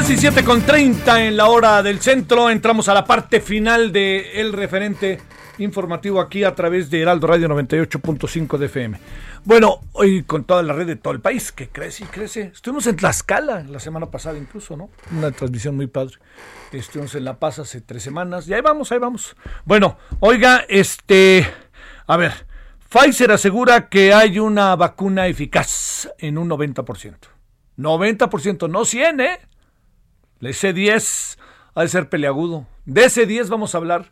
17 con 30 en la hora del centro. Entramos a la parte final de el referente informativo aquí a través de Heraldo Radio 98.5 de FM. Bueno, hoy con toda la red de todo el país, que crece y crece. Estuvimos en Tlaxcala la semana pasada incluso, ¿no? Una transmisión muy padre. Estuvimos en La Paz hace tres semanas y ahí vamos, ahí vamos. Bueno, oiga, este, a ver, Pfizer asegura que hay una vacuna eficaz en un 90%. 90%, no 100, ¿eh? C 10 ha de ser peleagudo. De ese 10 vamos a hablar.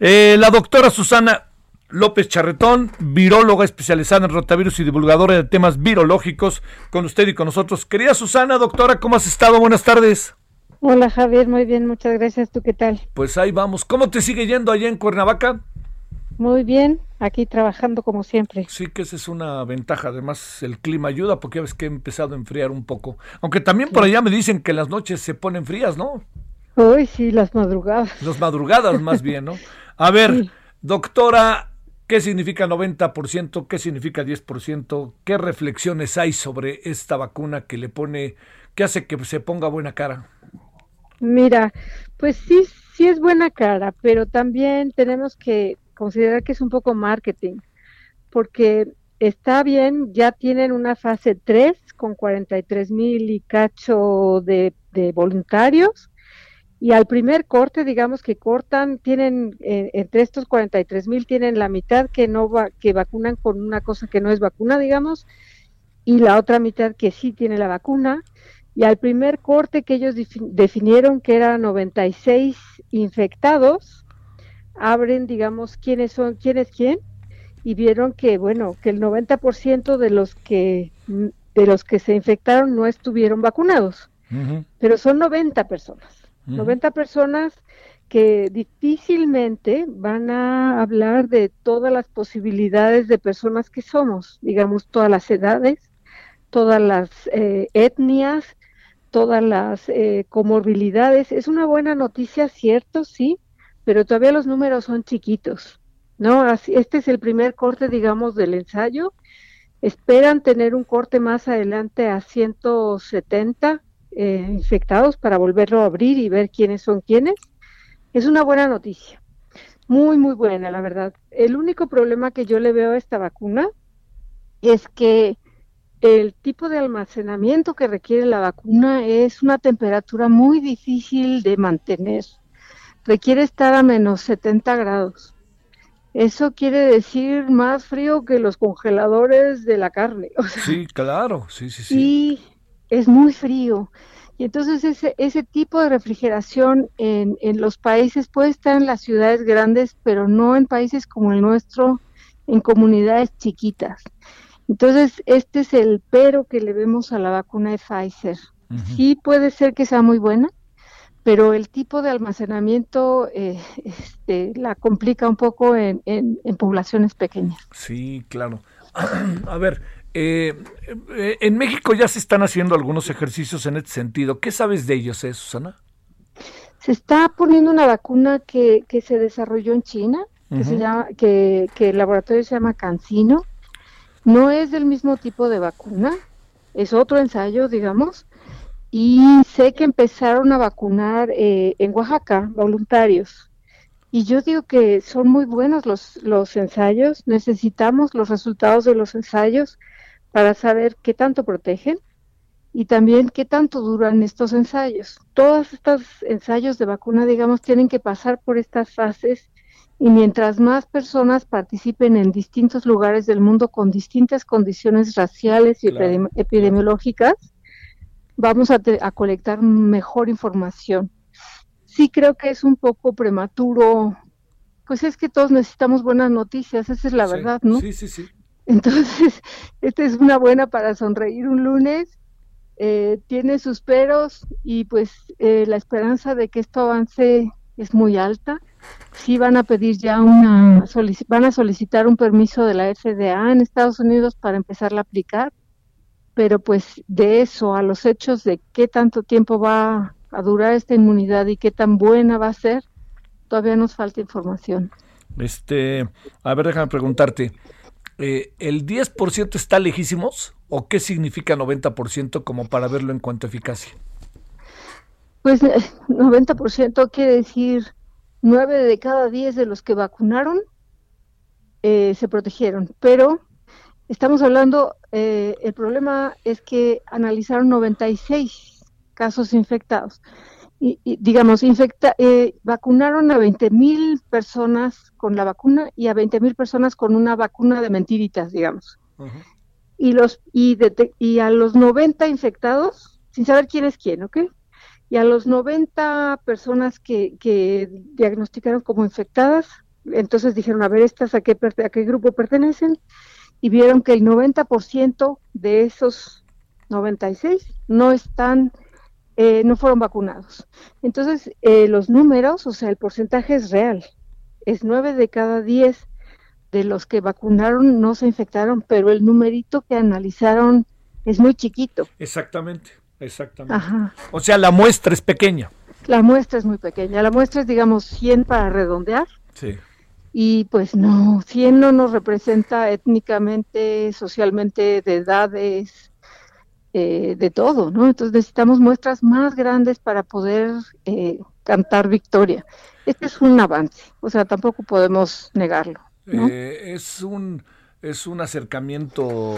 Eh, la doctora Susana López Charretón, viróloga especializada en rotavirus y divulgadora de temas virológicos, con usted y con nosotros. Querida Susana, doctora, ¿cómo has estado? Buenas tardes. Hola Javier, muy bien, muchas gracias. ¿Tú qué tal? Pues ahí vamos. ¿Cómo te sigue yendo allá en Cuernavaca? Muy bien, aquí trabajando como siempre. Sí, que esa es una ventaja. Además, el clima ayuda porque ya ves que ha empezado a enfriar un poco. Aunque también por allá me dicen que las noches se ponen frías, ¿no? Uy, sí, las madrugadas. Las madrugadas más bien, ¿no? A ver, doctora, ¿qué significa 90%? ¿Qué significa 10%? ¿Qué reflexiones hay sobre esta vacuna que le pone, que hace que se ponga buena cara? Mira, pues sí, sí es buena cara, pero también tenemos que considerar que es un poco marketing, porque está bien, ya tienen una fase 3 con 43 mil y cacho de, voluntarios, y al primer corte, digamos que cortan, tienen eh, entre estos 43 mil tienen la mitad que no va, que vacunan con una cosa que no es vacuna, digamos, y la otra mitad que sí tiene la vacuna. Y al primer corte que ellos definieron que eran 96 infectados, abren, digamos, quiénes son, quién es quién, y vieron que, bueno, que el 90% de los que, de los que se infectaron no estuvieron vacunados, pero son 90 personas, 90 personas que difícilmente van a hablar de todas las posibilidades de personas que somos, digamos, todas las edades, todas las eh, etnias, todas las eh, comorbilidades. Es una buena noticia, cierto, sí, pero todavía los números son chiquitos, ¿no? Así, este es el primer corte, digamos, del ensayo. Esperan tener un corte más adelante a 170 eh, infectados para volverlo a abrir y ver quiénes son quiénes. Es una buena noticia, muy, muy buena, la verdad. El único problema que yo le veo a esta vacuna es que el tipo de almacenamiento que requiere la vacuna es una temperatura muy difícil de mantener. Requiere estar a menos 70 grados. Eso quiere decir más frío que los congeladores de la carne. sí, claro, sí, sí, sí. Y es muy frío. Y entonces ese, ese tipo de refrigeración en, en los países puede estar en las ciudades grandes, pero no en países como el nuestro, en comunidades chiquitas. Entonces, este es el pero que le vemos a la vacuna de Pfizer. Sí puede ser que sea muy buena, pero el tipo de almacenamiento eh, este, la complica un poco en, en, poblaciones pequeñas. Sí, claro. A ver, eh, eh, en México ya se están haciendo algunos ejercicios en este sentido. ¿Qué sabes de ellos, eh, Susana? Se está poniendo una vacuna que, que se desarrolló en China, que, se llama, que, que el laboratorio se llama Cancino no es del mismo tipo de vacuna, es otro ensayo, digamos, y sé que empezaron a vacunar eh, en Oaxaca voluntarios. Y yo digo que son muy buenos los, los ensayos, necesitamos los resultados de los ensayos para saber qué tanto protegen y también qué tanto duran estos ensayos. Todos estos ensayos de vacuna, digamos, tienen que pasar por estas fases y mientras más personas participen en distintos lugares del mundo con distintas condiciones raciales y epidemiológicas, vamos a, colectar mejor información. Sí creo que es un poco prematuro, pues es que todos necesitamos buenas noticias, esa es la verdad, ¿no? Sí, sí, sí. Entonces, esta es una buena para sonreír un lunes, eh, tiene sus peros y pues eh, la esperanza de que esto avance es muy alta sí van a pedir ya una, van a solicitar un permiso de la FDA en Estados Unidos para empezar a aplicar, pero pues de eso a los hechos de qué tanto tiempo va a durar esta inmunidad y qué tan buena va a ser, todavía nos falta información. Este, a ver, déjame preguntarte, eh, ¿el 10% está lejísimos o qué significa 90% como para verlo en cuanto a eficacia? Pues 90% quiere decir nueve de cada diez de los que vacunaron eh, se protegieron, pero estamos hablando, eh, el problema es que analizaron 96 casos infectados. Y, digamos, infecta, eh, vacunaron a 20 mil personas con la vacuna y a 20 mil personas con una vacuna de mentiritas, digamos. Y los y, y a los 90 infectados, sin saber quién es quién, ¿ok? y a los 90 personas que, que diagnosticaron como infectadas, entonces dijeron, a ver, ¿estas a qué, a qué grupo pertenecen? Y vieron que el 90% de esos 96 no están, eh, no fueron vacunados. Entonces, eh, los números, o sea, el porcentaje es real. Es 9 de cada 10 de los que vacunaron no se infectaron, pero el numerito que analizaron es muy chiquito. Exactamente. Exactamente. O sea, la muestra es pequeña. La muestra es muy pequeña. La muestra es, digamos, 100 para redondear. Sí. Y pues no, 100 no nos representa étnicamente, socialmente, de edades, eh, de todo, ¿no? Entonces necesitamos muestras más grandes para poder eh, cantar victoria. Este es un avance, o sea, tampoco podemos negarlo. Eh, es un es un acercamiento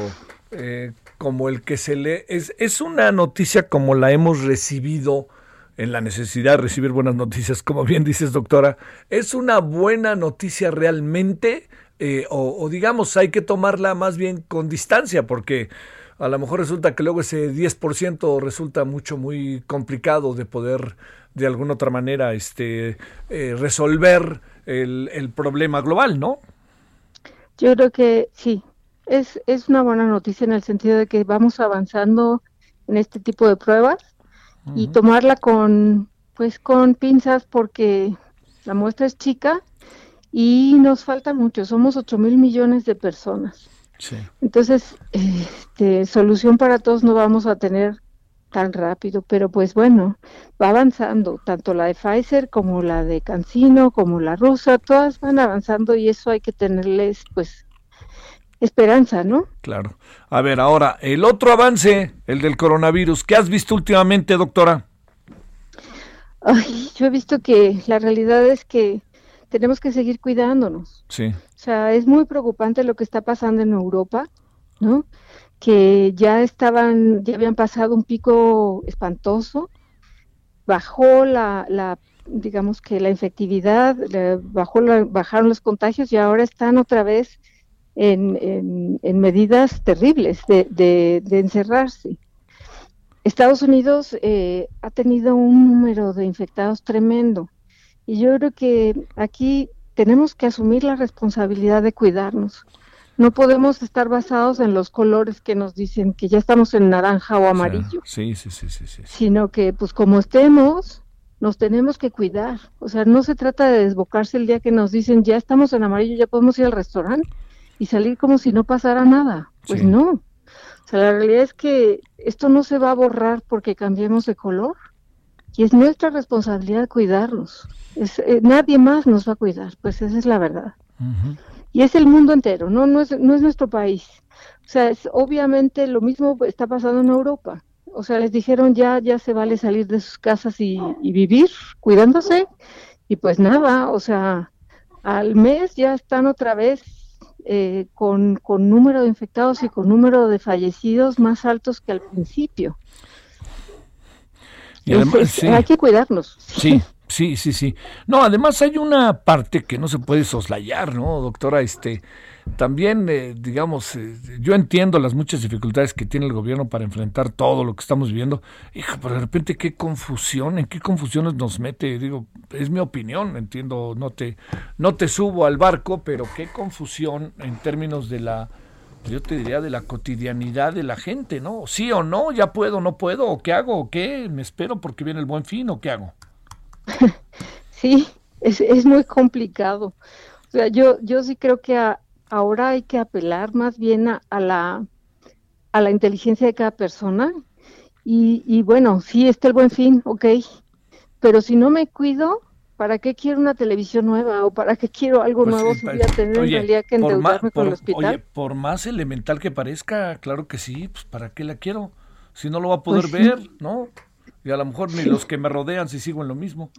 eh, como el que se lee, es, es una noticia como la hemos recibido en la necesidad de recibir buenas noticias, como bien dices, doctora, es una buena noticia realmente, eh, o, digamos, hay que tomarla más bien con distancia, porque a lo mejor resulta que luego ese 10% resulta mucho, muy complicado de poder de alguna otra manera este, eh, resolver el, el problema global, ¿no? Yo creo que sí, es, es una buena noticia en el sentido de que vamos avanzando en este tipo de pruebas y tomarla con pues con pinzas porque la muestra es chica y nos falta mucho, somos 8 mil millones de personas. Entonces, este, solución para todos no vamos a tener tan rápido, pero pues bueno, va avanzando, tanto la de Pfizer como la de Cancino, como la rusa, todas van avanzando y eso hay que tenerles pues esperanza, ¿no? Claro. A ver, ahora, el otro avance, el del coronavirus, ¿qué has visto últimamente, doctora? Ay, yo he visto que la realidad es que tenemos que seguir cuidándonos. Sí. O sea, es muy preocupante lo que está pasando en Europa, ¿no? que ya estaban, ya habían pasado un pico espantoso, bajó la, la digamos que la efectividad, bajó bajaron los contagios y ahora están otra vez en, en, medidas terribles de, de, encerrarse. Estados Unidos eh, ha tenido un número de infectados tremendo y yo creo que aquí tenemos que asumir la responsabilidad de cuidarnos. No podemos estar basados en los colores que nos dicen que ya estamos en naranja o amarillo. Sí, sí, sí, sí, sí. Sino que, pues como estemos, nos tenemos que cuidar. O sea, no se trata de desbocarse el día que nos dicen ya estamos en amarillo, ya podemos ir al restaurante y salir como si no pasara nada. Pues no. O sea, la realidad es que esto no se va a borrar porque cambiemos de color y es nuestra responsabilidad cuidarnos. Es, eh, nadie más nos va a cuidar, pues esa es la verdad y es el mundo entero, no, no, es, no es nuestro país. O sea, es, obviamente lo mismo está pasando en Europa. O sea, les dijeron ya, ya se vale salir de sus casas y, vivir cuidándose. Y pues nada, o sea, al mes ya están otra vez eh, con, con número de infectados y con número de fallecidos más altos que al principio. Y además, hay que cuidarnos. Sí, Sí, sí, sí. No, además hay una parte que no se puede soslayar, ¿no, doctora? Este, también, eh, digamos, eh, yo entiendo las muchas dificultades que tiene el gobierno para enfrentar todo lo que estamos viviendo. Hija, pero de repente qué confusión, en qué confusiones nos mete. Digo, es mi opinión, entiendo, no te, no te subo al barco, pero qué confusión en términos de la, yo te diría, de la cotidianidad de la gente, ¿no? Sí o no, ya puedo, no puedo, o qué hago, o qué, me espero porque viene el buen fin, o qué hago. sí, es, es, muy complicado. O sea, yo, yo sí creo que ahora hay que apelar más bien a, la, a la inteligencia de cada persona. Y, y bueno, sí, está el buen fin, ok. Pero si no me cuido, ¿para qué quiero una televisión nueva o para qué quiero algo pues nuevo si voy a tener en realidad que endeudarme con el hospital? Oye, por más elemental que parezca, claro que sí, pues ¿para qué la quiero? Si no lo va a poder pues ver, ¿no? Y a lo mejor ni los que me rodean si sigo en lo mismo.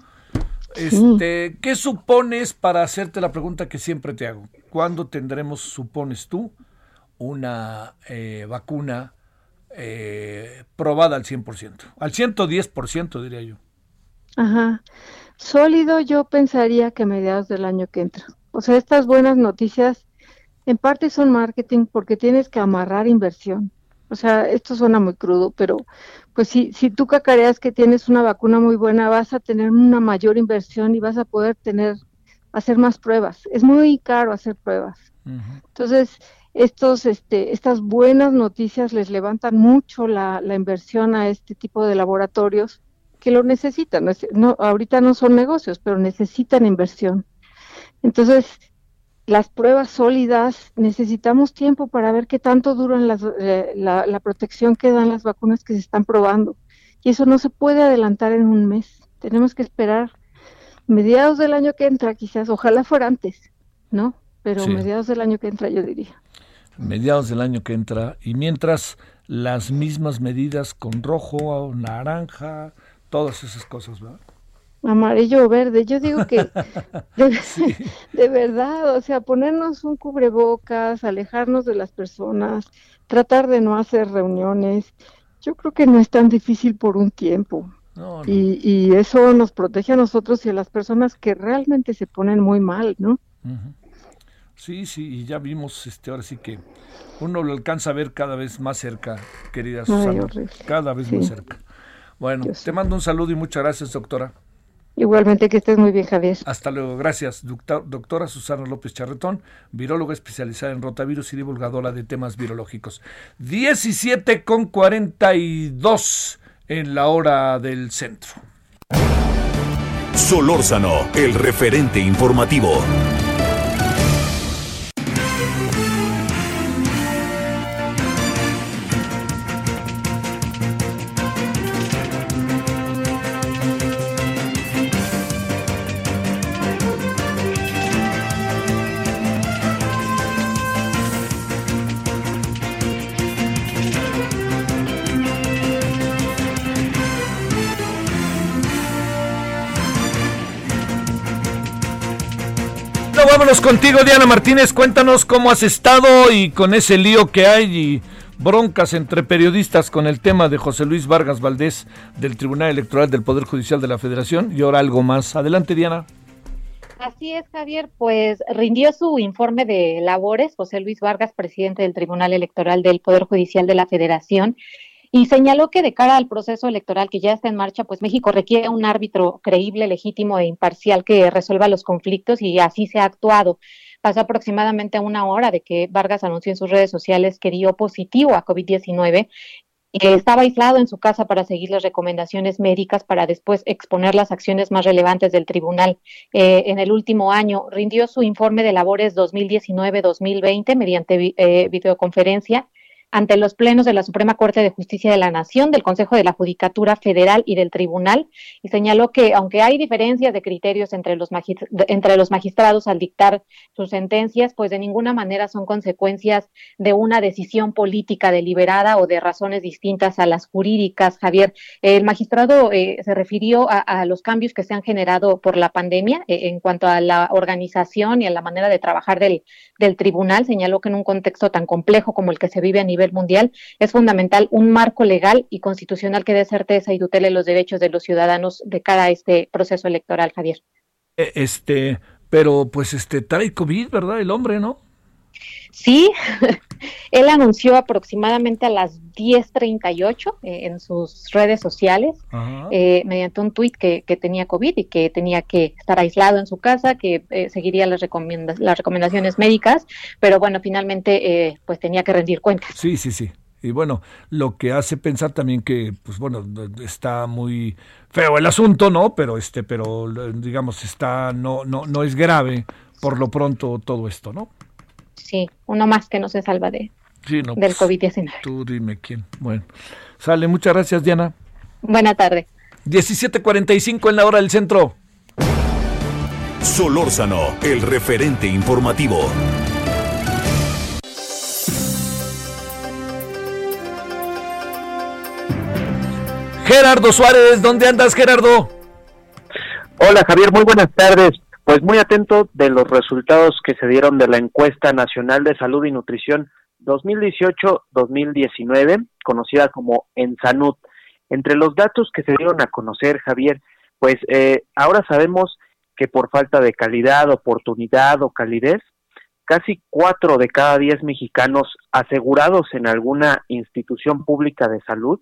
Este, ¿Qué supones para hacerte la pregunta que siempre te hago? ¿Cuándo tendremos, supones tú, una eh, vacuna eh, probada al 100%? Al 110% diría yo. Ajá. Sólido yo pensaría que mediados del año que entra. O sea, estas buenas noticias en parte son marketing porque tienes que amarrar inversión. O sea, esto suena muy crudo, pero pues si, si tú cacareas que tienes una vacuna muy buena, vas a tener una mayor inversión y vas a poder tener, hacer más pruebas. Es muy caro hacer pruebas. Entonces, estos, este, estas buenas noticias les levantan mucho la, la, inversión a este tipo de laboratorios que lo necesitan. No, ahorita no son negocios, pero necesitan inversión. Entonces, las pruebas sólidas, necesitamos tiempo para ver qué tanto duran las, eh, la, protección que dan las vacunas que se están probando. Y eso no se puede adelantar en un mes. Tenemos que esperar mediados del año que entra, quizás, ojalá fuera antes, ¿no? Pero mediados del año que entra, yo diría. Mediados del año que entra. Y mientras las mismas medidas con rojo, naranja, todas esas cosas, ¿verdad? Amarillo o verde. Yo digo que de, verdad, o sea, ponernos un cubrebocas, alejarnos de las personas, tratar de no hacer reuniones, yo creo que no es tan difícil por un tiempo. Y, y, eso nos protege a nosotros y a las personas que realmente se ponen muy mal, ¿no? Sí, sí, y ya vimos, este, ahora sí que uno lo alcanza a ver cada vez más cerca, querida Susana, cada vez más cerca. Bueno, te mando un saludo y muchas gracias, doctora. Igualmente que estés muy bien, Javier. Hasta luego, gracias. doctora Susana López Charretón, viróloga especializada en rotavirus y divulgadora de temas virológicos. 17 con 42 en la hora del centro. Solórzano, el referente informativo. Vámonos contigo, Diana Martínez. Cuéntanos cómo has estado y con ese lío que hay y broncas entre periodistas con el tema de José Luis Vargas Valdés del Tribunal Electoral del Poder Judicial de la Federación y ahora algo más. Adelante, Diana. Así es, Javier, pues rindió su informe de labores José Luis Vargas, presidente del Tribunal Electoral del Poder Judicial de la Federación, y señaló que de cara al proceso electoral que ya está en marcha, pues México requiere un árbitro creíble, legítimo e imparcial que resuelva los conflictos y así se ha actuado. Pasó aproximadamente una hora de que Vargas anunció en sus redes sociales que dio positivo a COVID-19 estaba aislado en su casa para seguir las recomendaciones médicas para después exponer las acciones más relevantes del tribunal. Eh, en el último año rindió su informe de labores 2019-2020 mediante eh, videoconferencia ante los plenos de la Suprema Corte de Justicia de la Nación, del Consejo de la Judicatura Federal y del Tribunal, y señaló que aunque hay diferencias de criterios entre los, entre los magistrados al dictar sus sentencias, pues de ninguna manera son consecuencias de una decisión política deliberada o de razones distintas a las jurídicas. Javier, el magistrado eh, se refirió a, los cambios que se han generado por la pandemia eh, en cuanto a la organización y a la manera de trabajar del, del tribunal. Señaló que en un contexto tan complejo como el que se vive a nivel mundial, es fundamental un marco legal y constitucional que dé certeza y tutele los derechos de los ciudadanos de cada este proceso electoral, Javier. E, este, pero pues este trae COVID, ¿verdad? El hombre, ¿no? Sí, él anunció aproximadamente a las 10.38 eh, en sus redes sociales, eh, mediante un tuit que, tenía COVID y que tenía que estar aislado en su casa, que eh, seguiría las, las recomendaciones médicas, pero bueno, finalmente pues tenía que rendir cuentas. Sí, sí, sí. Y bueno, lo que hace pensar también que, pues bueno, está muy feo el asunto, ¿no? Pero este, pero digamos, está, no, no, no es grave por lo pronto todo esto, ¿no? Sí, uno más que no se salva de, del pues, COVID-19. Tú dime quién. Bueno, sale, muchas gracias, Diana. Buena tarde. 17:45 en la hora del centro. Solórzano, el referente informativo. Gerardo Suárez, ¿dónde andas, Gerardo? Hola, Javier, muy buenas tardes. Pues muy atento de los resultados que se dieron de la encuesta nacional de salud y nutrición 2018-2019, conocida como Ensanud. Entre los datos que se dieron a conocer, Javier, pues eh, ahora sabemos que por falta de calidad, oportunidad o calidez, casi cuatro de cada diez mexicanos asegurados en alguna institución pública de salud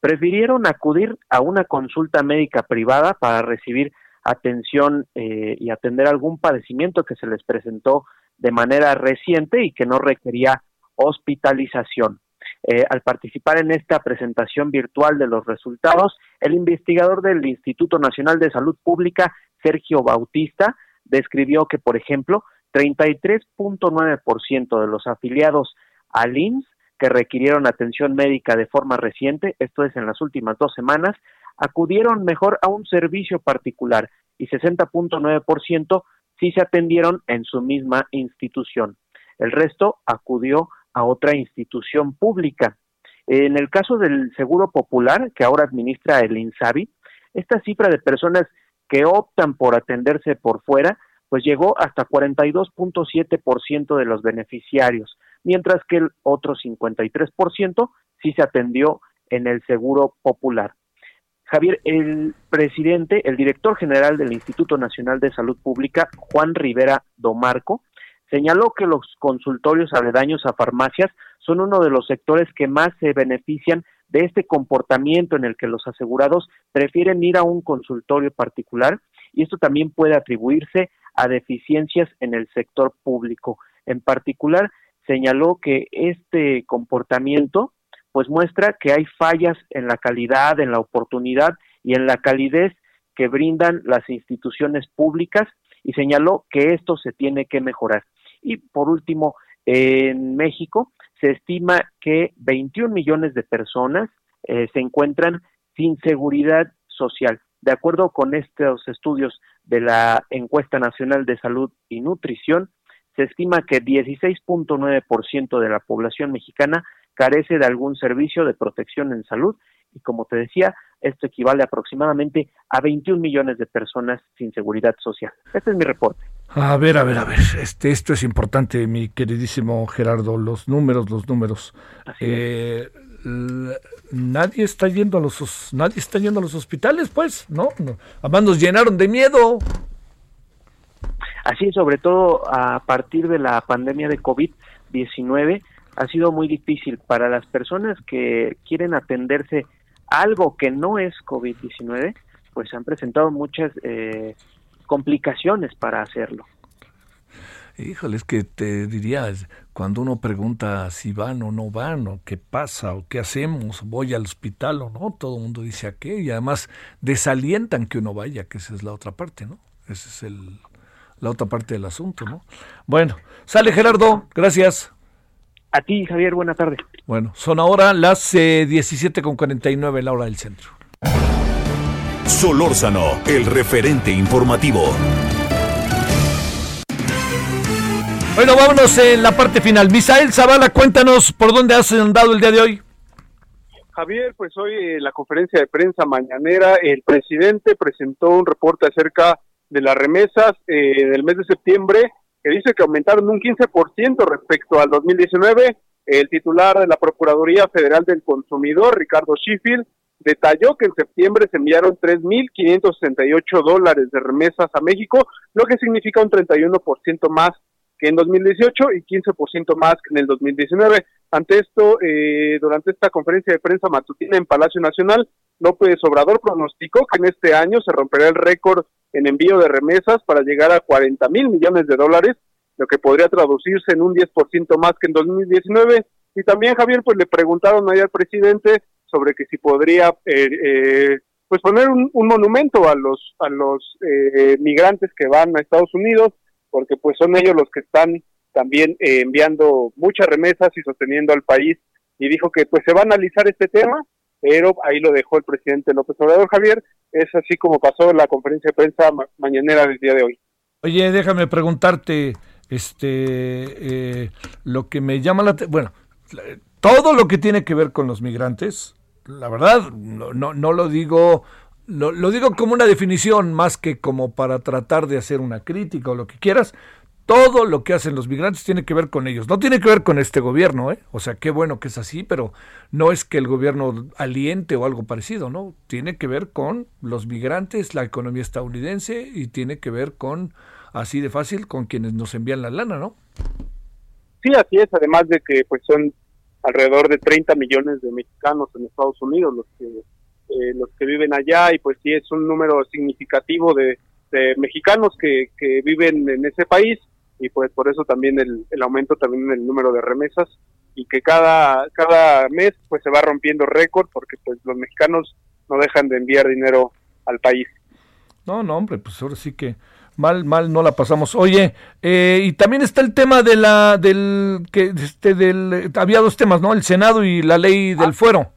prefirieron acudir a una consulta médica privada para recibir atención eh, y atender algún padecimiento que se les presentó de manera reciente y que no requería hospitalización. Eh, al participar en esta presentación virtual de los resultados, el investigador del Instituto Nacional de Salud Pública, Sergio Bautista, describió que, por ejemplo, 33.9% de los afiliados al IMSS que requirieron atención médica de forma reciente, esto es en las últimas dos semanas, acudieron mejor a un servicio particular y 60.9% sí se atendieron en su misma institución. El resto acudió a otra institución pública. En el caso del Seguro Popular, que ahora administra el INSABI, esta cifra de personas que optan por atenderse por fuera, pues llegó hasta 42.7% de los beneficiarios, mientras que el otro 53% sí se atendió en el Seguro Popular. Javier, el presidente, el director general del Instituto Nacional de Salud Pública, Juan Rivera Domarco, señaló que los consultorios aledaños a farmacias son uno de los sectores que más se benefician de este comportamiento en el que los asegurados prefieren ir a un consultorio particular y esto también puede atribuirse a deficiencias en el sector público. En particular, señaló que este comportamiento pues muestra que hay fallas en la calidad, en la oportunidad y en la calidez que brindan las instituciones públicas y señaló que esto se tiene que mejorar. Y por último, en México se estima que 21 millones de personas eh, se encuentran sin seguridad social. De acuerdo con estos estudios de la encuesta nacional de salud y nutrición, se estima que 16.9% de la población mexicana carece de algún servicio de protección en salud y como te decía, esto equivale aproximadamente a 21 millones de personas sin seguridad social. Este es mi reporte. A ver, a ver, a ver. Este, esto es importante, mi queridísimo Gerardo. Los números, los números. Eh, nadie está yendo a los nadie está yendo a los hospitales, pues, ¿no? no. Además nos llenaron de miedo. Así, sobre todo a partir de la pandemia de COVID-19, ha sido muy difícil para las personas que quieren atenderse algo que no es COVID-19, pues han presentado muchas eh, complicaciones para hacerlo. Híjole, es que te diría, cuando uno pregunta si van o no van, o qué pasa, o qué hacemos, voy al hospital o no, todo el mundo dice a qué, y además desalientan que uno vaya, que esa es la otra parte, ¿no? Esa es el, la otra parte del asunto, ¿no? Bueno, sale Gerardo, gracias. A ti, Javier, buena tarde. Bueno, son ahora las eh, 17.49 la hora del centro. Solórzano, el referente informativo. Bueno, vámonos en la parte final. Misael Zavala, cuéntanos por dónde has andado el día de hoy. Javier, pues hoy en la conferencia de prensa mañanera el presidente presentó un reporte acerca de las remesas eh, del mes de septiembre que dice que aumentaron un 15% respecto al 2019. El titular de la Procuraduría Federal del Consumidor, Ricardo Sheffield, detalló que en septiembre se enviaron 3.568 dólares de remesas a México, lo que significa un 31% más que en 2018 y 15% más que en el 2019. Ante esto, eh, durante esta conferencia de prensa matutina en Palacio Nacional, López Obrador pronosticó que en este año se romperá el récord en envío de remesas para llegar a 40 mil millones de dólares, lo que podría traducirse en un 10% más que en 2019. Y también, Javier, pues le preguntaron ahí al presidente sobre que si podría eh, eh, pues poner un, monumento a los a los eh, migrantes que van a Estados Unidos porque pues son ellos los que están también enviando muchas remesas y sosteniendo al país y dijo que pues se va a analizar este tema pero ahí lo dejó el presidente López Obrador Javier es así como pasó la conferencia de prensa mañanera del día de hoy oye déjame preguntarte este lo que me llama la bueno todo lo que tiene que ver con los migrantes la verdad, no, no, lo digo, lo, digo como una definición más que como para tratar de hacer una crítica o lo que quieras. Todo lo que hacen los migrantes tiene que ver con ellos. No tiene que ver con este gobierno, ¿eh? O sea, qué bueno que es así, pero no es que el gobierno aliente o algo parecido, ¿no? Tiene que ver con los migrantes, la economía estadounidense y tiene que ver con, así de fácil, con quienes nos envían la lana, ¿no? Sí, así es, además de que pues son alrededor de 30 millones de mexicanos en Estados Unidos los que eh, los que viven allá y pues sí es un número significativo de, mexicanos que, que, viven en ese país y pues por eso también el, el, aumento también en el número de remesas y que cada cada mes pues se va rompiendo récord porque pues los mexicanos no dejan de enviar dinero al país. No, no, hombre, pues ahora sí que mal, mal no la pasamos. Oye, eh, y también está el tema de la, del, que, este, del, había dos temas, ¿no? El Senado y la ley del ah, fuero.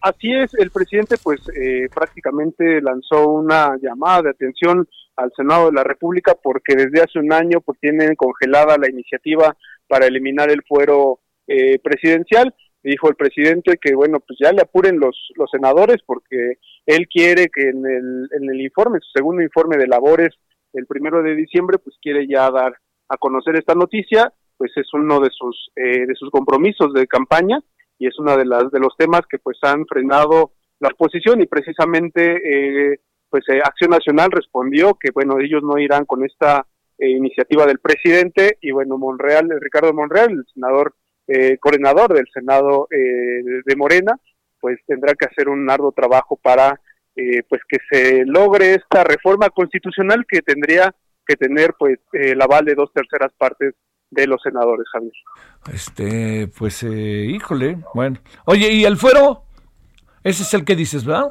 Así es, el presidente pues eh, prácticamente lanzó una llamada de atención al Senado de la República porque desde hace un año pues tienen congelada la iniciativa para eliminar el fuero eh, presidencial. Dijo el presidente que bueno pues ya le apuren los los senadores porque él quiere que en el en el informe, su segundo informe de labores el primero de diciembre, pues quiere ya dar a conocer esta noticia, pues es uno de sus eh, de sus compromisos de campaña y es uno de las de los temas que pues han frenado la oposición y precisamente eh, pues eh, Acción Nacional respondió que bueno ellos no irán con esta iniciativa del presidente y bueno Monreal Ricardo Monreal el senador coordinador del Senado de Morena pues tendrá que hacer un arduo trabajo para eh, pues que se logre esta reforma constitucional que tendría que tener pues el aval de dos terceras partes de los senadores, Javier. Este, pues, eh, híjole, bueno. Oye, ¿y el fuero? Ese es el que dices, ¿verdad?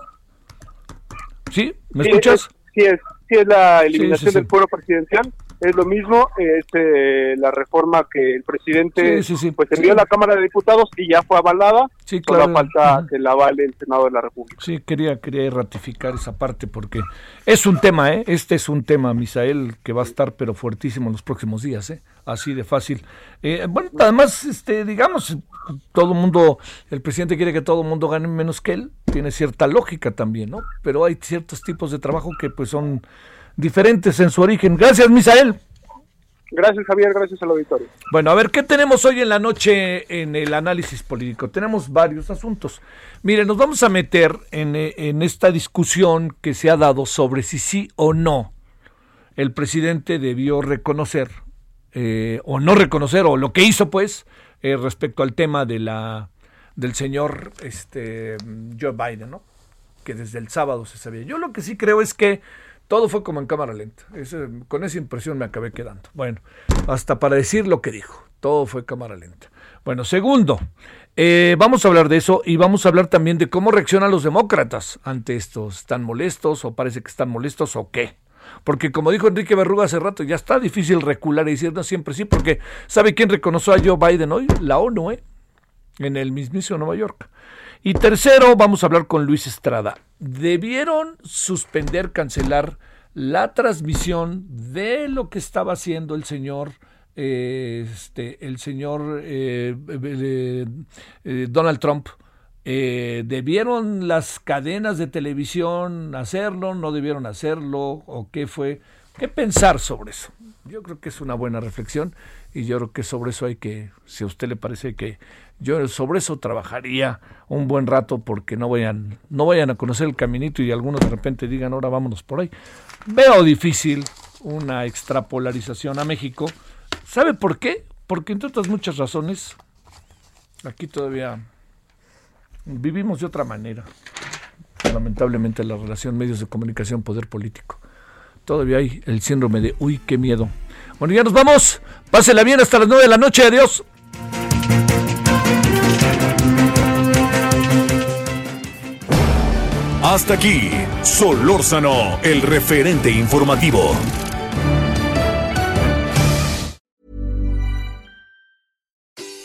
¿Sí? ¿Me escuchas? sí, es, sí es la eliminación del fuero presidencial es lo mismo, es eh, la reforma que el presidente pues envió a la Cámara de Diputados y ya fue avalada, sí, claro. falta que la avale el Senado de la República. Sí, quería, quería ratificar esa parte porque es un tema, ¿eh? este es un tema, Misael, que va a estar pero fuertísimo en los próximos días, ¿eh? así de fácil. Eh, bueno, además, este, digamos, todo el mundo, el presidente quiere que todo el mundo gane menos que él, tiene cierta lógica también, ¿no? Pero hay ciertos tipos de trabajo que pues son diferentes en su origen. Gracias, Misael. Gracias, Javier. Gracias al auditorio. Bueno, a ver, ¿qué tenemos hoy en la noche en el análisis político? Tenemos varios asuntos. Mire, nos vamos a meter en, en esta discusión que se ha dado sobre si sí o no el presidente debió reconocer eh, o no reconocer o lo que hizo pues eh, respecto al tema de la del señor este Joe Biden, ¿no? Que desde el sábado se sabía. Yo lo que sí creo es que todo fue como en cámara lenta. con esa impresión me acabé quedando. Bueno, hasta para decir lo que dijo. Todo fue cámara lenta. Bueno, segundo, eh, vamos a hablar de eso y vamos a hablar también de cómo reaccionan los demócratas ante esto. ¿Están molestos o parece que están molestos o qué? Porque como dijo Enrique Berruga hace rato, ya está difícil recular y decir no siempre sí, porque ¿sabe quién reconoció a Joe Biden hoy? La ONU, ¿eh? En el mismísimo Nueva York. Y tercero, vamos a hablar con Luis Estrada. Debieron suspender, cancelar la transmisión de lo que estaba haciendo el señor eh, este, el señor eh, eh, Donald Trump. ¿Debieron las cadenas de televisión hacerlo? ¿No debieron hacerlo? ¿O qué fue? ¿Qué pensar sobre eso? Yo creo que es una buena reflexión y yo creo que sobre eso hay que, si a usted le parece que yo sobre eso trabajaría un buen rato porque no vayan, no vayan a conocer el caminito y algunos de repente digan ahora vámonos por ahí. Veo difícil una extrapolarización a México. ¿Sabe por qué? Porque entre otras muchas razones, aquí todavía vivimos de otra manera. Lamentablemente la relación medios de comunicación, poder político. Todavía hay el síndrome de, uy, qué miedo. Bueno, ya nos vamos. Pásela bien hasta las nueve de la noche. Adiós. Hasta aquí, Solórzano, el referente informativo.